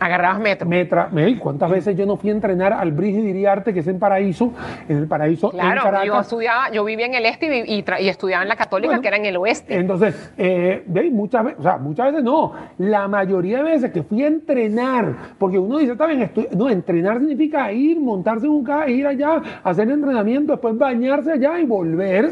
Agarrabas metro. me tra- me- ¿cuántas veces yo no fui a entrenar al Brigid Iriarte, que es en Paraíso, en el Paraíso en Claro, Caracas? yo estudiaba, yo vivía en el este y, y estudiaba en la católica, Bueno, que era en el oeste. Entonces, eh, muchas veces, o sea, muchas veces no, la mayoría de veces que fui a entrenar, porque uno dice, está bien, estu- no, entrenar significa ir, montarse en un carro, ir allá, hacer entrenamiento, después bañarse allá y volver.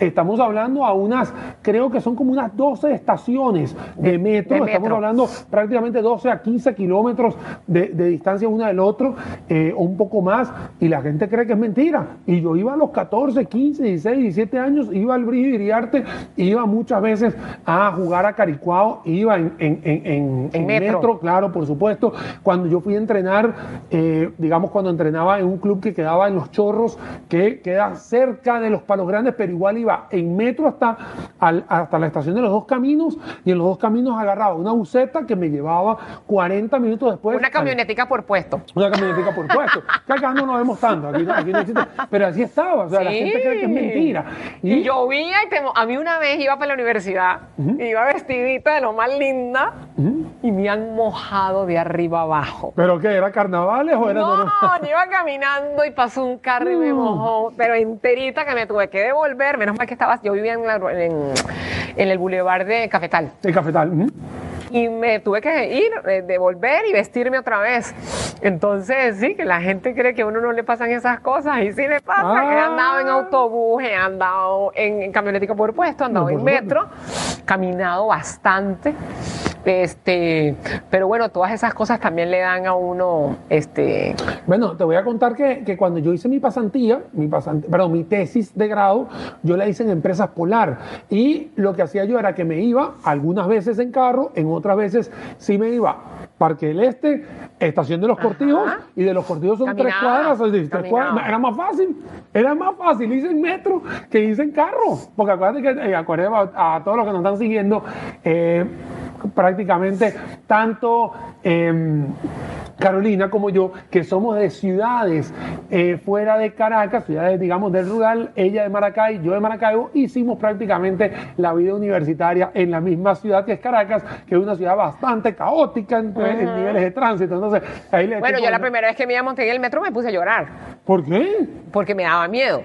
Estamos hablando a unas, creo que son como unas 12 estaciones de metro, de estamos hablando prácticamente 12 a 15 kilómetros de, de distancia uno del otro, eh, o un poco más, y la gente cree que es mentira. Y yo iba a los 14, 15, 16, 17 años, iba al Brillo Iriarte, iba muchas veces a jugar a Caricuao, iba en, en, en, en- en metro. claro, por supuesto. Cuando yo fui a entrenar, eh, digamos, cuando entrenaba en un club que quedaba en Los Chorros, que queda cerca de los Palos Grandes, pero igual iba en metro hasta, al- hasta la estación de los dos caminos, y en los dos caminos agarraba una buseta que me llevaba 40 minutos después. Una al- camionetica por puesto. una camionetica por puesto. Que acá no nos vemos tanto, aquí no, aquí no existe. Pero así estaba, o sea, la gente cree que es mentira. Y, llovía y te a mí una vez iba para la universidad, iba vestidita de lo más linda y me han mojado de arriba abajo. ¿Pero qué? ¿Era carnavales o era No, normal? yo iba caminando y pasó un carro y me mojó, pero enterita que me tuve que devolver. Menos mal que estaba, yo vivía en, la- en, en el bulevar de Cafetal. El cafetal. y me tuve que ir, eh, devolver y vestirme otra vez. Entonces, sí, que la gente cree que a uno no le pasan esas cas y sí le pasa. Ah. He andado en autobús, he andado en, en camionetica por puesto, he andado No, en metro, caminado bastante. Este, pero bueno, todas esas cosas también le dan a uno, este, Bueno, te voy a contar que, que cuando yo hice mi pasantía, mi pasant- perdón, mi tesis de grado, yo la hice en empresas polar. Y lo que hacía yo era que me iba algunas veces en carro, en otras veces sí me iba Parque del Este, Estación de los Cortijos, y de los Cortijos son tres cuadras, tres caminaba. cuadras. Era más fácil, era más fácil irse en metro que irse en carro. Porque acuérdate que, eh, acuérdate a, a todos los que nos están siguiendo, eh, prácticamente tanto em, Carolina como yo, que somos de ciudades eh, fuera de Caracas, ciudades, digamos, del rural, ella de Maracay, yo de Maracaibo, hicimos prácticamente la vida universitaria en la misma ciudad que es Caracas, que es una ciudad bastante caótica en, en niveles de tránsito. Entonces, ahí le Bueno, yo la primera vez que me iba a montar en el metro me puse a llorar ¿Por qué? porque me daba miedo.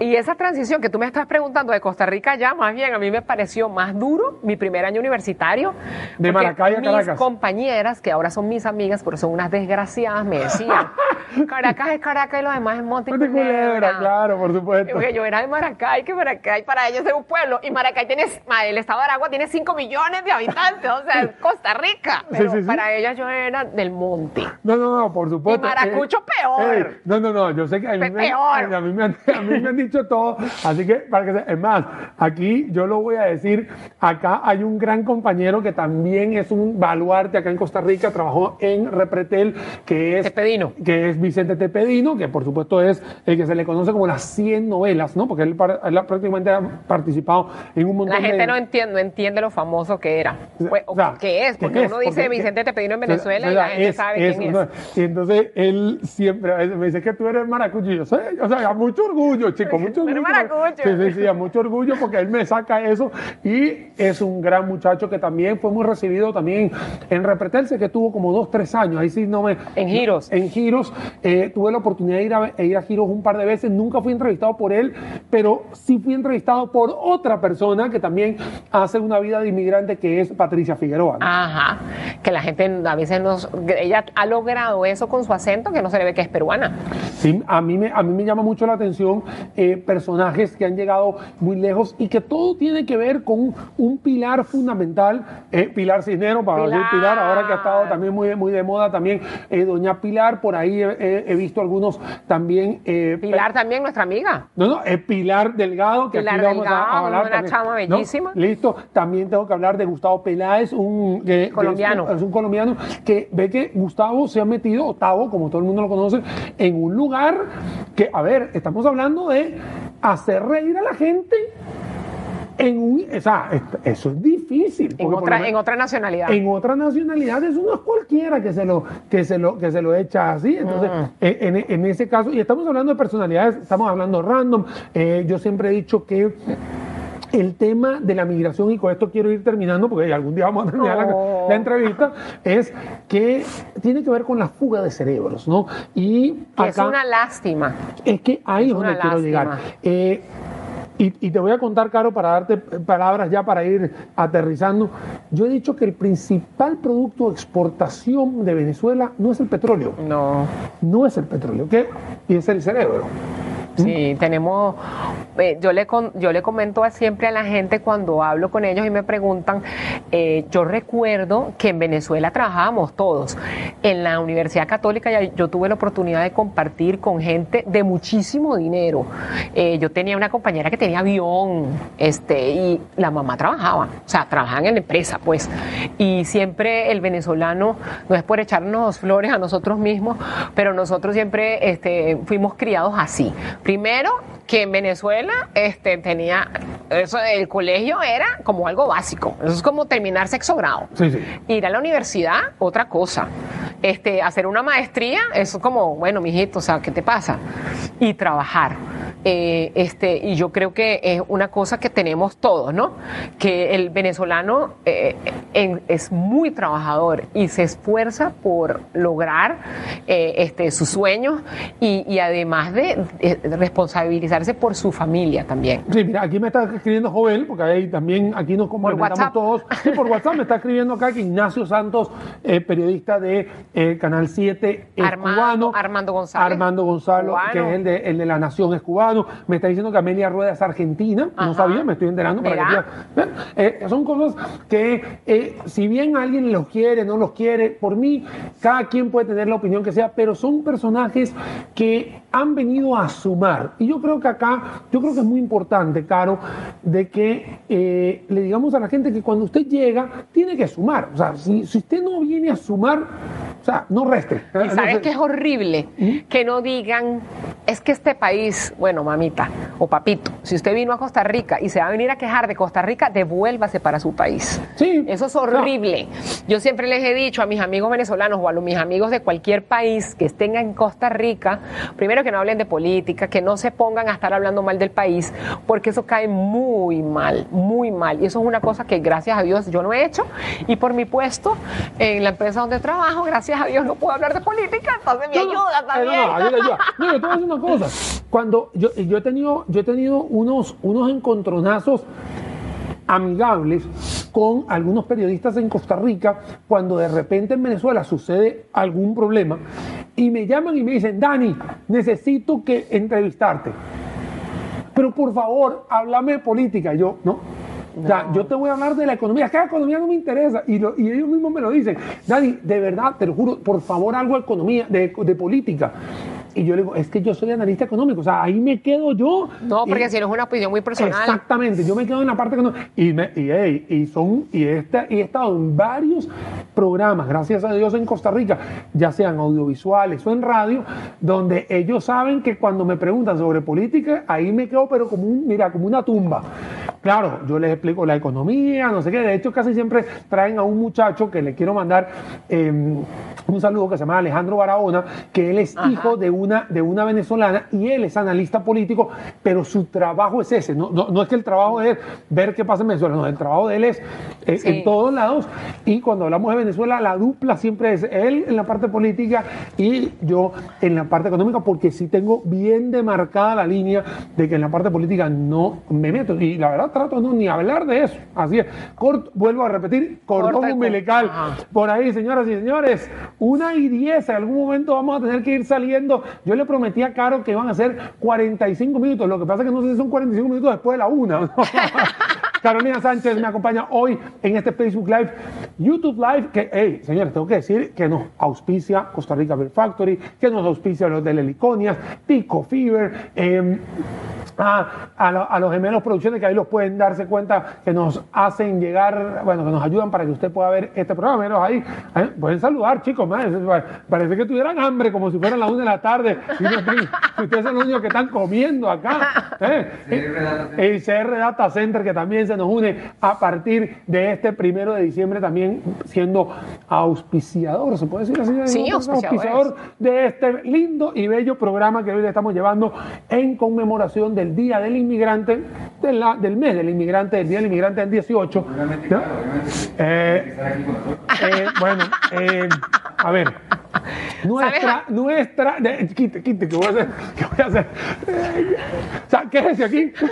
Y esa transición que tú me estás preguntando de Costa Rica ya, más bien a mí me pareció más duro mi primer año universitario. De Maracay a mis Caracas. compañeras, que ahora son mis amigas, pero son unas desgraciadas, me decían, Caracas es Caracas y lo demás es Monte y Culebra, Culebra". claro, por supuesto. Porque yo era de Maracay, que Maracay para ellos es un pueblo. Y Maracay tiene, el estado de Aragua tiene 5 millones de habitantes, o sea, es Costa Rica. Pero sí, sí. para ellas yo era del monte. No, no, no, por supuesto. Y Maracucho Eh, peor. eh, no, no, no, yo sé que a mí, Pe- me, peor. a, mí me han, a mí me han dicho todo, así que para que se- es más, aquí yo lo voy a decir, acá hay un gran compañero que también es un baluarte acá en Costa Rica, trabajó en Repretel, que es Tepedino. que es Vicente Tepedino, que por supuesto es el que se le conoce como las 100 novelas, ¿no? Porque él, él prácticamente ha participado en un montón La gente de... no entiende, no entiende lo famoso que era. Pues, O sea, ¿Qué es? ¿qué Porque es? uno dice Porque- Vicente Tepedino en o sea, Venezuela y la gente es- sabe es quién es. Y entonces él siempre me dice que tú eres maracucho. Y yo sé, o sea, a mucho orgullo, chico, mucho orgullo. maracucho. Sí, sí, sí, a mucho orgullo porque él me saca eso. Y es un gran muchacho que también fue muy recibido también en Repretel, sé que tuvo como dos, tres años. Ahí sí no me. En Giros. En Giros. eh, tuve la oportunidad de ir, a, de ir a Giros un par de veces. Nunca fui entrevistado por él, pero sí fui entrevistado por otra persona que también hace una vida de inmigrante, que es Patricia Figueroa. ¿no? Ajá, que la gente a veces nos... Ella ha logrado eso con su acento que no se le ve que es peruana. Sí, a mí me, a mí me llama mucho la atención eh, personajes que han llegado muy lejos y que todo tiene que ver con un pilar fundamental, eh, Pilar Cisneros, para decir Pilar. Pilar, ahora que ha estado también muy, muy de moda también, eh, Doña Pilar, por ahí he, visto algunos también. eh, Pilar también, nuestra amiga. no, no, es Pilar Delgado, que Pilar aquí vamos a- Delgado, a, hablar. una también, chama ¿no? bellísima. Listo, también tengo que hablar de Gustavo Peláez, un Colombiano. Es, es un colombiano que ve que Gustavo se ha metido, Octavo, como todo el mundo lo conoce, en un lugar que, a ver, estamos hablando de hacer reír a la gente en un. O sea, eso es difícil. En otra, en otra nacionalidad. en otra nacionalidad eso no es cualquiera que se lo que se lo que se lo echa así entonces Mm. en, en- en ese caso y estamos hablando de personalidades estamos hablando random eh, yo siempre he dicho que el tema de la migración, y con esto quiero ir terminando, porque algún día vamos a terminar la- la, entrevista, es que tiene que ver con la fuga de cerebros, ¿no? Y es una lástima. es que ahí es donde quiero lástima. llegar. Eh, y, y te voy a contar, Caro, para darte eh, palabras ya para ir aterrizando. Yo he dicho que el principal producto de exportación de Venezuela no es el petróleo, No. no es el petróleo, ¿qué? Y es el cerebro. Sí, tenemos, eh, yo, le con- yo le comento siempre a la gente cuando hablo con ellos y me preguntan, eh, yo recuerdo que en Venezuela trabajábamos todos. En la Universidad Católica ya- yo tuve la oportunidad de compartir con gente de muchísimo dinero. Eh, yo tenía una compañera que tenía avión este, y la mamá trabajaba, o sea, trabajaban en la empresa, pues. Y siempre el venezolano, no es por echarnos flores a nosotros mismos, pero nosotros siempre este, fuimos criados así. Primero, que en Venezuela este, tenía, eso, el colegio era como algo básico, eso es como terminar sexto grado. Sí, sí. Ir a la universidad, otra cosa. Este, hacer una maestría, eso es como, bueno, mijito, o sea, ¿qué te pasa? Y trabajar. Eh, este, y yo creo que es una cosa que tenemos todos, ¿no? Que el venezolano eh, en- es muy trabajador y se esfuerza por lograr eh, este, sus sueños y, y además de eh, por su familia también. Sí, mira, aquí me está escribiendo Joel, porque ahí también aquí nos complementamos todos. Sí, por WhatsApp me está escribiendo acá que Ignacio Santos, eh, periodista de eh, Canal 7, es Armando- cubano. Armando González. Armando Gonzalo, Cubano. que es el de, el de La Nación, es cubano. Me está diciendo que Amelia Rueda es argentina. No sabía, me estoy enterando. Para que. Eh, son cosas que, eh, si bien alguien los quiere, no los quiere, por mí, cada quien puede tener la opinión que sea, pero son personajes que han venido a sumar. Y yo creo que acá, yo creo que es muy importante, Caro, de que eh, le digamos a la gente que cuando usted llega, tiene que sumar. O sea, si, si usted no viene a sumar, o sea, no reste. Y sabes No que es horrible que no digan es que este país, bueno, mamita o papito, si usted vino a Costa Rica y se va a venir a quejar de Costa Rica, devuélvase para su país. Sí. Eso es horrible. Yo siempre les he dicho a mis amigos venezolanos o a los- mis amigos de cualquier país que estén en Costa Rica, primero que no hablen de política, que no se pongan a estar hablando mal del país, porque eso cae muy mal, muy mal. Y eso es una cosa que gracias a Dios yo no he hecho. Y por mi puesto en la empresa donde trabajo, gracias a Dios no puedo hablar de política, entonces me No, ayuda eh, también. No, no, ayuda, ayuda. No, una cosa. Cuando yo, yo he tenido, yo he tenido unos, unos encontronazos amigables con algunos periodistas en Costa Rica cuando de repente en Venezuela sucede algún problema y me llaman y me dicen, Dani, necesito que entrevistarte. Pero por favor, háblame de política. Y Yo, no. O sea, yo te voy a hablar de la economía. Que la economía no me interesa. Y, lo- y ellos mismos me lo dicen. Dani, de verdad, te lo juro, por favor, algo de economía, de, de política. Y yo le digo, es que yo soy analista económico. O sea, ahí me quedo yo. No, porque Y- si no es una opinión muy personal. Exactamente, yo me quedo en la parte no. Y, me- y, hey, y son, y, he esta- y he estado en varios programas, gracias a Dios, en Costa Rica, ya sean audiovisuales o en radio, donde ellos saben que cuando me preguntan sobre política, ahí me quedo, pero como un, mira, como una tumba. Claro, yo les explico la economía, no sé qué. De hecho, casi siempre traen a un muchacho que le quiero mandar eh, un saludo que se llama Alejandro Barahona, que él es Ajá. hijo de una, de una venezolana y él es analista político, pero su trabajo es ese. No, no, no es que el trabajo es ver qué pasa en Venezuela, no, el trabajo de él es eh, Sí. en todos lados. Y cuando hablamos de Venezuela, la dupla siempre es él en la parte política y yo en la parte económica, porque sí tengo bien demarcada la línea de que en la parte política no me meto. Y la verdad trato de no ni hablar de eso. Así es. Corto, vuelvo a repetir, cordón Corta umbilical. Por ahí, señoras y señores, una y diez, en algún momento vamos a tener que ir saliendo. Yo le prometí a Caro que iban a ser 45 minutos, lo que pasa es que no sé si son 45 minutos después de la una. Carolina Sánchez me acompaña hoy en este Facebook Live, YouTube Live, que, hey, señores, tengo que decir que nos auspicia Costa Rica Beer Factory, que nos auspicia los de Heliconias, Pico Fever, eh, a, a lo- a los gemelos producciones que ahí los pueden darse cuenta que nos hacen llegar, bueno, que nos ayudan para que usted pueda ver este programa. Mírenlos ahí, ¿eh? pueden saludar, chicos, man, parece que tuvieran hambre como si fueran las una de la tarde. Y ustedes son los únicos que están comiendo acá. ¿eh? El CR Data Center que también se nos une a partir de este primero de diciembre también siendo auspiciador, se puede decir así. Sí, ¿no? auspiciadores. de este lindo y bello programa que hoy le estamos llevando en conmemoración del Día del Inmigrante, de la- del mes del inmigrante, del Día del Inmigrante del 18. ¿no? Eh, eh, bueno, eh, a ver. Nuestra, nuestra, quite, quite, que voy a hacer, que voy a hacer. Eh, o sea, quédese aquí.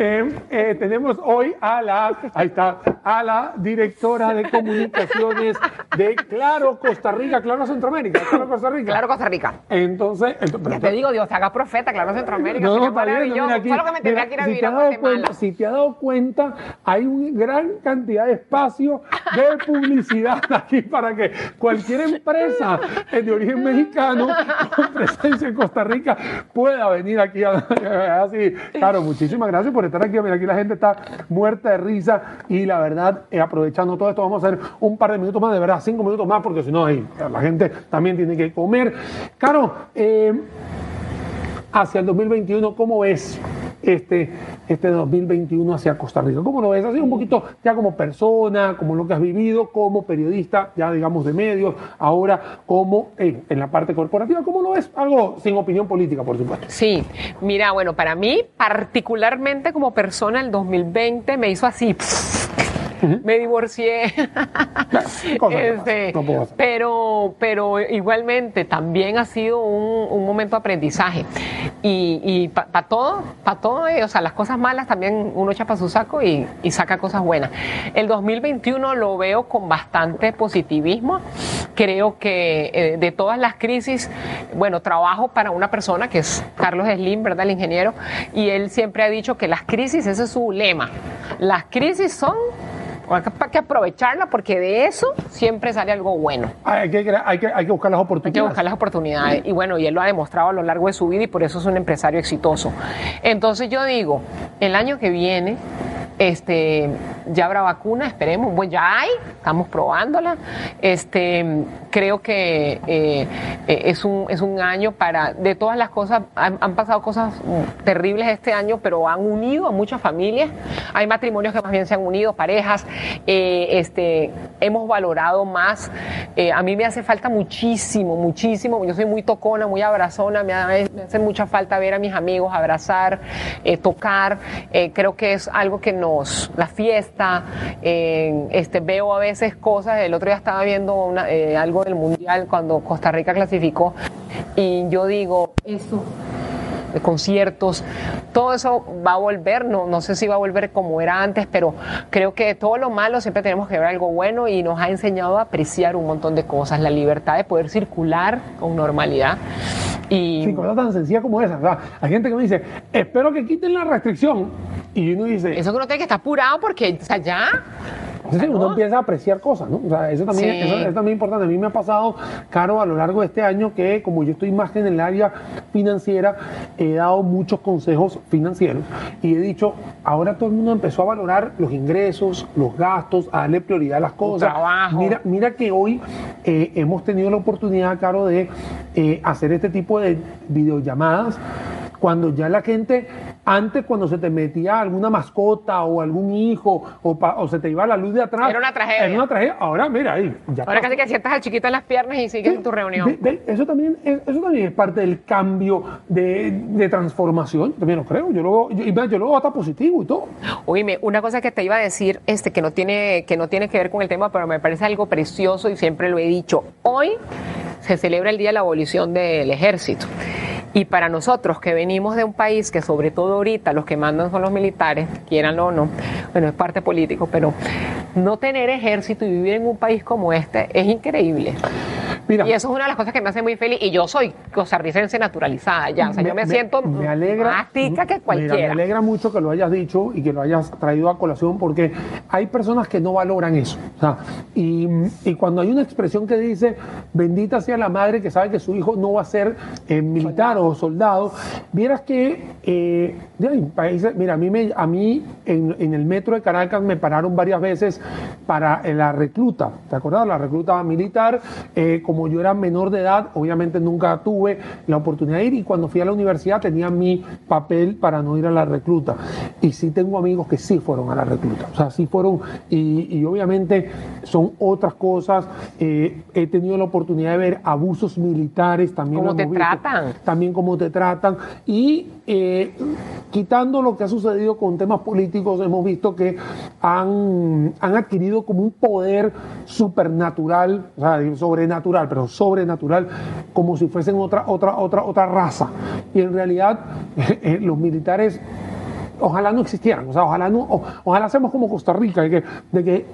Eh, eh, tenemos hoy a la, ahí está, a la directora de comunicaciones de Claro Costa Rica, Claro Centroamérica, Claro Costa Rica. Claro, Costa Rica. Entonces, ent- pero- Ya te digo, Dios te haga profeta, claro, Centroamérica. no, no, bien, maravilloso. mira aquí, Solo que me tendría mira, que ir a si, te has dado cuenta, si te has dado cuenta, hay una gran cantidad de espacio de publicidad aquí para que cualquier empresa eh, de origen mexicano con presencia en Costa Rica pueda venir aquí. A, así, claro, muchísimas gracias por estar aquí. Mira, aquí la gente está muerta de risa y la verdad, eh, aprovechando todo esto, vamos a hacer un par de minutos más, de verdad, cinco minutos más, porque si no, la gente también tiene que comer. Caro, eh, hacia el 2021, ¿cómo ves este, este 2021 hacia Costa Rica? ¿Cómo lo ves? Así un poquito ya como persona, como lo que has vivido, como periodista, ya digamos de medios, ahora como en, en la parte corporativa, ¿cómo lo ves? Algo sin opinión política, por supuesto. Sí, mira, bueno, para mí, particularmente como persona, el 2020 me hizo así. Me divorcié. Este, no puedo hacer. pero, pero igualmente también ha sido un, un momento de aprendizaje. Y, y para todo, para todo, eh, o sea, las cosas malas también uno echa para su saco y, y saca cosas buenas. El 2021 lo veo con bastante positivismo. Creo que eh, de todas las crisis, bueno, trabajo para una persona que es Carlos Slim, ¿verdad? El ingeniero, y él siempre ha dicho que las crisis, ese es su lema. Las crisis son hay que- aprovecharla porque de eso siempre sale algo bueno. Hay que, hay que, hay que buscar las Hay que oportunidades. buscar las oportunidades. Y bueno, y él lo ha demostrado a lo largo de su vida y por eso es un empresario exitoso. Entonces yo digo, el año que viene, este, ya habrá vacuna, esperemos. Bueno, ya hay, estamos probándola. Este, creo que eh, eh, es, un, es un año para, de todas las cosas, han, han pasado cosas terribles este año, pero han unido a muchas familias. Hay matrimonios que más bien se han unido, parejas. Eh, este, hemos valorado más. Eh, a mí me hace falta muchísimo, muchísimo. Yo soy muy tocona, muy abrazona. Me, ha- me hace mucha falta ver a mis amigos, abrazar, eh, tocar. Creo que es algo que nos, la fiesta. este, veo a veces cosas. El otro día estaba viendo una- algo del mundial cuando Costa Rica clasificó y yo digo, eso conciertos, todo eso va a volver, no, no sé si va a volver como era antes, pero creo que de todo lo malo siempre tenemos que ver algo bueno y nos ha enseñado a apreciar un montón de cosas, la libertad de poder circular con normalidad. Y Sí, cosas tan sencillas como esas. O sea, hay gente que me dice, espero que quiten la restricción. Y uno dice, eso que uno tiene que estar apurado porque, o sea, ya, Sí, uno ¿no? empieza a apreciar cosas, ¿no? O sea, eso también, Sí. eso, es también importante. A mí me ha pasado, Caro, a lo largo de este año que como yo estoy más en el área financiera, he dado muchos consejos financieros y he dicho, ahora todo el mundo empezó a valorar los ingresos, los gastos, a darle prioridad a las cosas. trabajo. Mira, mira que hoy eh, hemos tenido la oportunidad, Caro, de eh, hacer este tipo de videollamadas cuando ya la gente, antes cuando se te metía alguna mascota o algún hijo o, pa- o se te iba la luz de atrás. Era una tragedia. Era una tragedia. Ahora, mira, ahí. Ya ahora casi que sientas al chiquito en las piernas y sigues en tu reunión. Eso, también es, eso también es parte del cambio de, de transformación. También lo creo. Yo lo, yo, yo lo veo hasta positivo y todo. Oíme, una cosa que te iba a decir, este, que no tiene, que no tiene que ver con el tema, pero me parece algo precioso y siempre lo he dicho. Hoy se celebra el Día de la Abolición del Ejército. Y para nosotros que venimos de un país que sobre todo ahorita los que mandan son los militares, quieran o no, bueno, es parte político, pero no tener ejército y vivir en un país como este es increíble. Mira, Y eso es una de las cosas que me hace muy feliz. Y yo soy costarricense naturalizada ya. O sea, yo me, siento me alegra, más tica que Mira, cualquiera. me alegra mucho que lo hayas dicho y que lo hayas traído a colación porque hay personas que no valoran eso. O sea, y, y cuando hay una expresión que dice, bendita sea la madre que sabe que su hijo no va a ser eh, militar o soldado, vieras que eh, hay países, mira, a mí, me, a mí en, en el metro de Caracas me pararon varias veces para eh, la recluta, ¿te acuerdas? La recluta militar, eh, como yo era menor de edad, obviamente nunca tuve la oportunidad de ir y cuando fui a la universidad tenía mi papel para no ir a la recluta. Y sí tengo amigos que sí fueron a la recluta, o sea, sí fueron y, y obviamente son otras cosas. Eh, he tenido la oportunidad de ver abusos militares también. ¿Cómo te visto. tratan? También cómo te tratan. Y eh, quitando lo que ha sucedido con temas políticos, hemos visto que han, han adquirido como un poder supernatural, o sea, digo pero sobrenatural, como si fuesen otra, otra, otra, otra raza. Y en realidad, eh, los militares ojalá no existieran, o sea, ojalá no, o- ojalá seamos como Costa Rica, de que, de que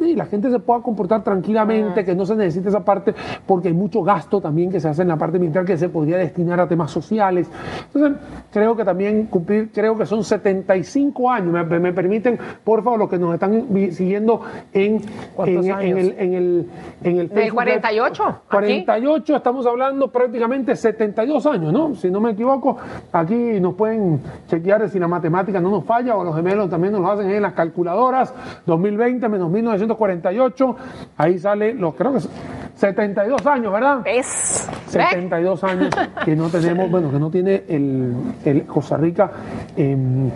sí, la gente se pueda comportar tranquilamente, que no se necesite esa parte, porque hay mucho gasto también que se hace en la parte militar que se podría destinar a temas sociales. Entonces, creo que también cumplir, creo que son 75 años, me, me permiten, por favor, los que nos están siguiendo en, en, el, en el, en el Del Facebook 48, aquí. 48, estamos hablando prácticamente 72 años, ¿no? Si no me equivoco, aquí nos pueden chequear si la matemática no nos falla o los gemelos también nos lo hacen en las calculadoras. 2020 menos 1948, ahí sale los, creo que es 72 años, ¿verdad? Es. 72 años que no tenemos, bueno, que no tiene el, el Costa Rica em,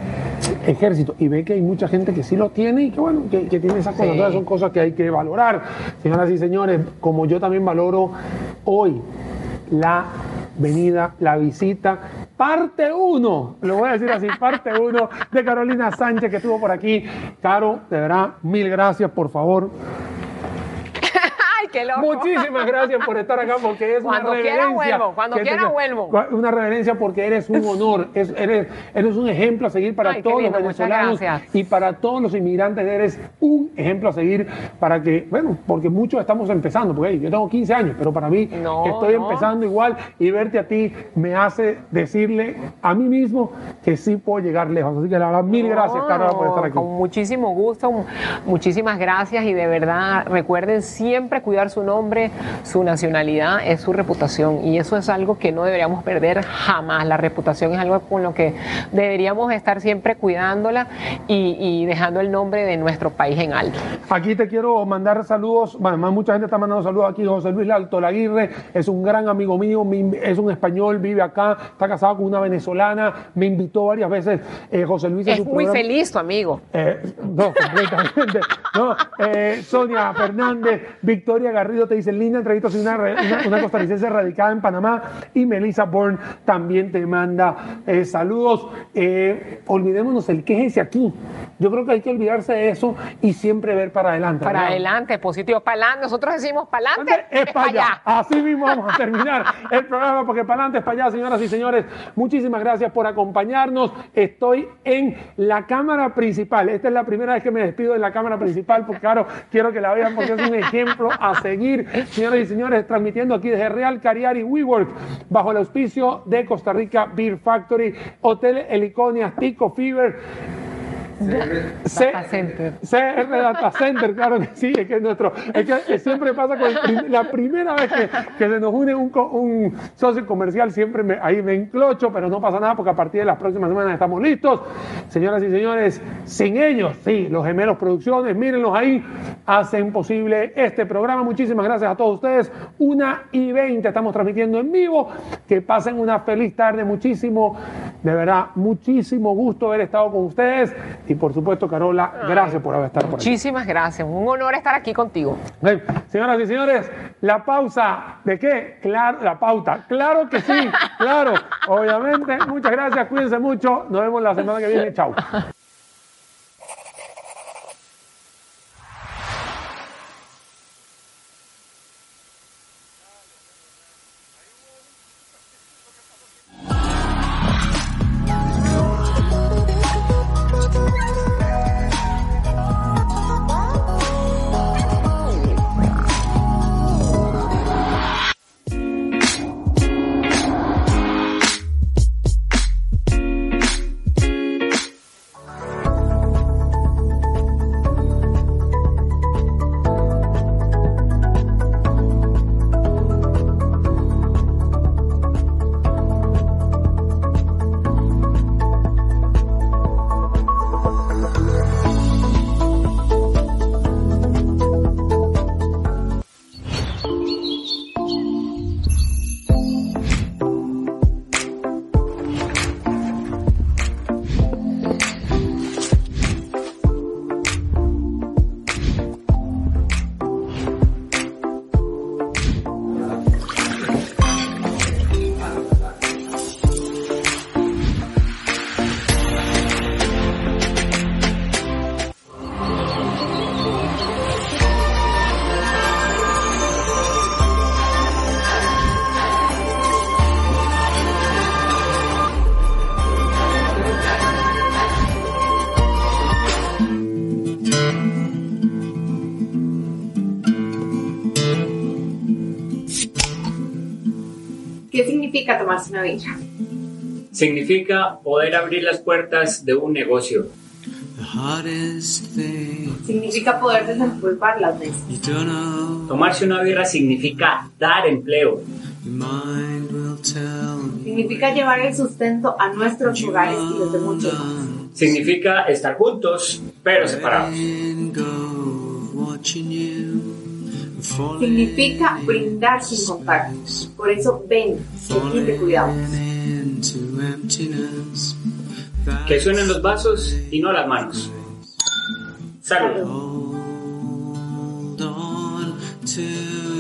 ejército. Y ve que hay mucha gente que sí lo tiene y que, bueno, que, que tiene esas cosas. Sí. Entonces son cosas que hay que valorar. Señoras y señores, como yo también valoro hoy la venida, la visita, parte 1, lo voy a decir así, parte 1 de Carolina Sánchez que estuvo por aquí. Caro, de verdad, mil gracias, por favor. Ay, qué loco. Muchísimas gracias por estar acá porque es Cuando una quiera reverencia. vuelvo, cuando quiera vuelvo. Una reverencia porque eres un honor, es- eres, eres un ejemplo a seguir para Ay, todos lindo, los venezolanos y para todos los inmigrantes eres un ejemplo a seguir para que, bueno, porque muchos estamos empezando, porque hey, yo tengo 15 años, pero para mí No, estoy no. empezando igual y verte a ti me hace decirle a mí mismo que sí puedo llegar lejos. Así que la verdad, mil gracias, Carla, por estar aquí. Con muchísimo gusto, muchísimas gracias y de verdad recuerden siempre cuidar su nombre, su nacionalidad, es su reputación y eso es algo que no deberíamos perder jamás. La reputación es algo con lo que deberíamos estar siempre cuidándola y, y dejando el nombre de nuestro país en alto. Aquí te quiero mandar saludos, bueno, mucha gente está mandando saludos aquí, José Luis Alto Laguirre es un gran amigo mío, es un español, vive acá, está casado con una venezolana, me invitó varias veces eh, José Luis. Es muy feliz tu amigo. Eh, no, completamente. no, eh, Sonia Fernández, Victoria Garrido te dice, linda entrevista, soy una, una, costarricense radicada en Panamá y Melissa Bourne también te manda saludos. olvidémonos el quejese aquí. Yo creo que hay que olvidarse de eso y siempre ver para adelante. Para adelante, positivo, para adelante. Nosotros decimos para adelante, es para allá. Así mismo vamos a terminar el programa porque para adelante es para allá, señoras y señores. Muchísimas gracias por acompañarnos. Estoy en la cámara principal. Esta es la primera vez que me despido de la cámara principal, porque claro, quiero que la vean porque es un ejemplo a seguir. Señoras y señores, transmitiendo aquí desde Real Cariari WeWork, bajo el auspicio de Costa Rica Beer Factory, Hotel Heliconia, Tico Fever. Data Center. CR Data Center, claro que sí, es que nuestro, es que siempre pasa con la primera vez que, que, se nos une un, un socio comercial, siempre me, ahí me enclocho, pero no pasa nada porque a partir de las próximas semanas estamos listos. Señoras y señores, sin ellos, sí, los gemelos producciones, mírenlos ahí, hacen posible este programa. Muchísimas gracias a todos ustedes. Una y veinte estamos transmitiendo en vivo. Que pasen una feliz tarde, muchísimo, de verdad, muchísimo gusto haber estado con ustedes. Y por supuesto, Carola, gracias por haber estado por aquí. Muchísimas gracias, un honor estar aquí contigo. señoras y señores, la pausa, ¿de qué? Claro, la pauta. Claro que sí, claro, obviamente. Muchas gracias, cuídense mucho. Nos vemos la semana que viene. Chao. Tomarse una villa? Significa poder abrir las puertas de un negocio. Significa poder desempolvar las mesas. Tomarse una birra significa dar empleo. Significa llevar el sustento a nuestros hogares y los de muchos Significa estar juntos, pero separados. Significa brindar sin contar. Por eso ven, de cuidado. Que suenen los vasos y no las manos. Salud. Salud.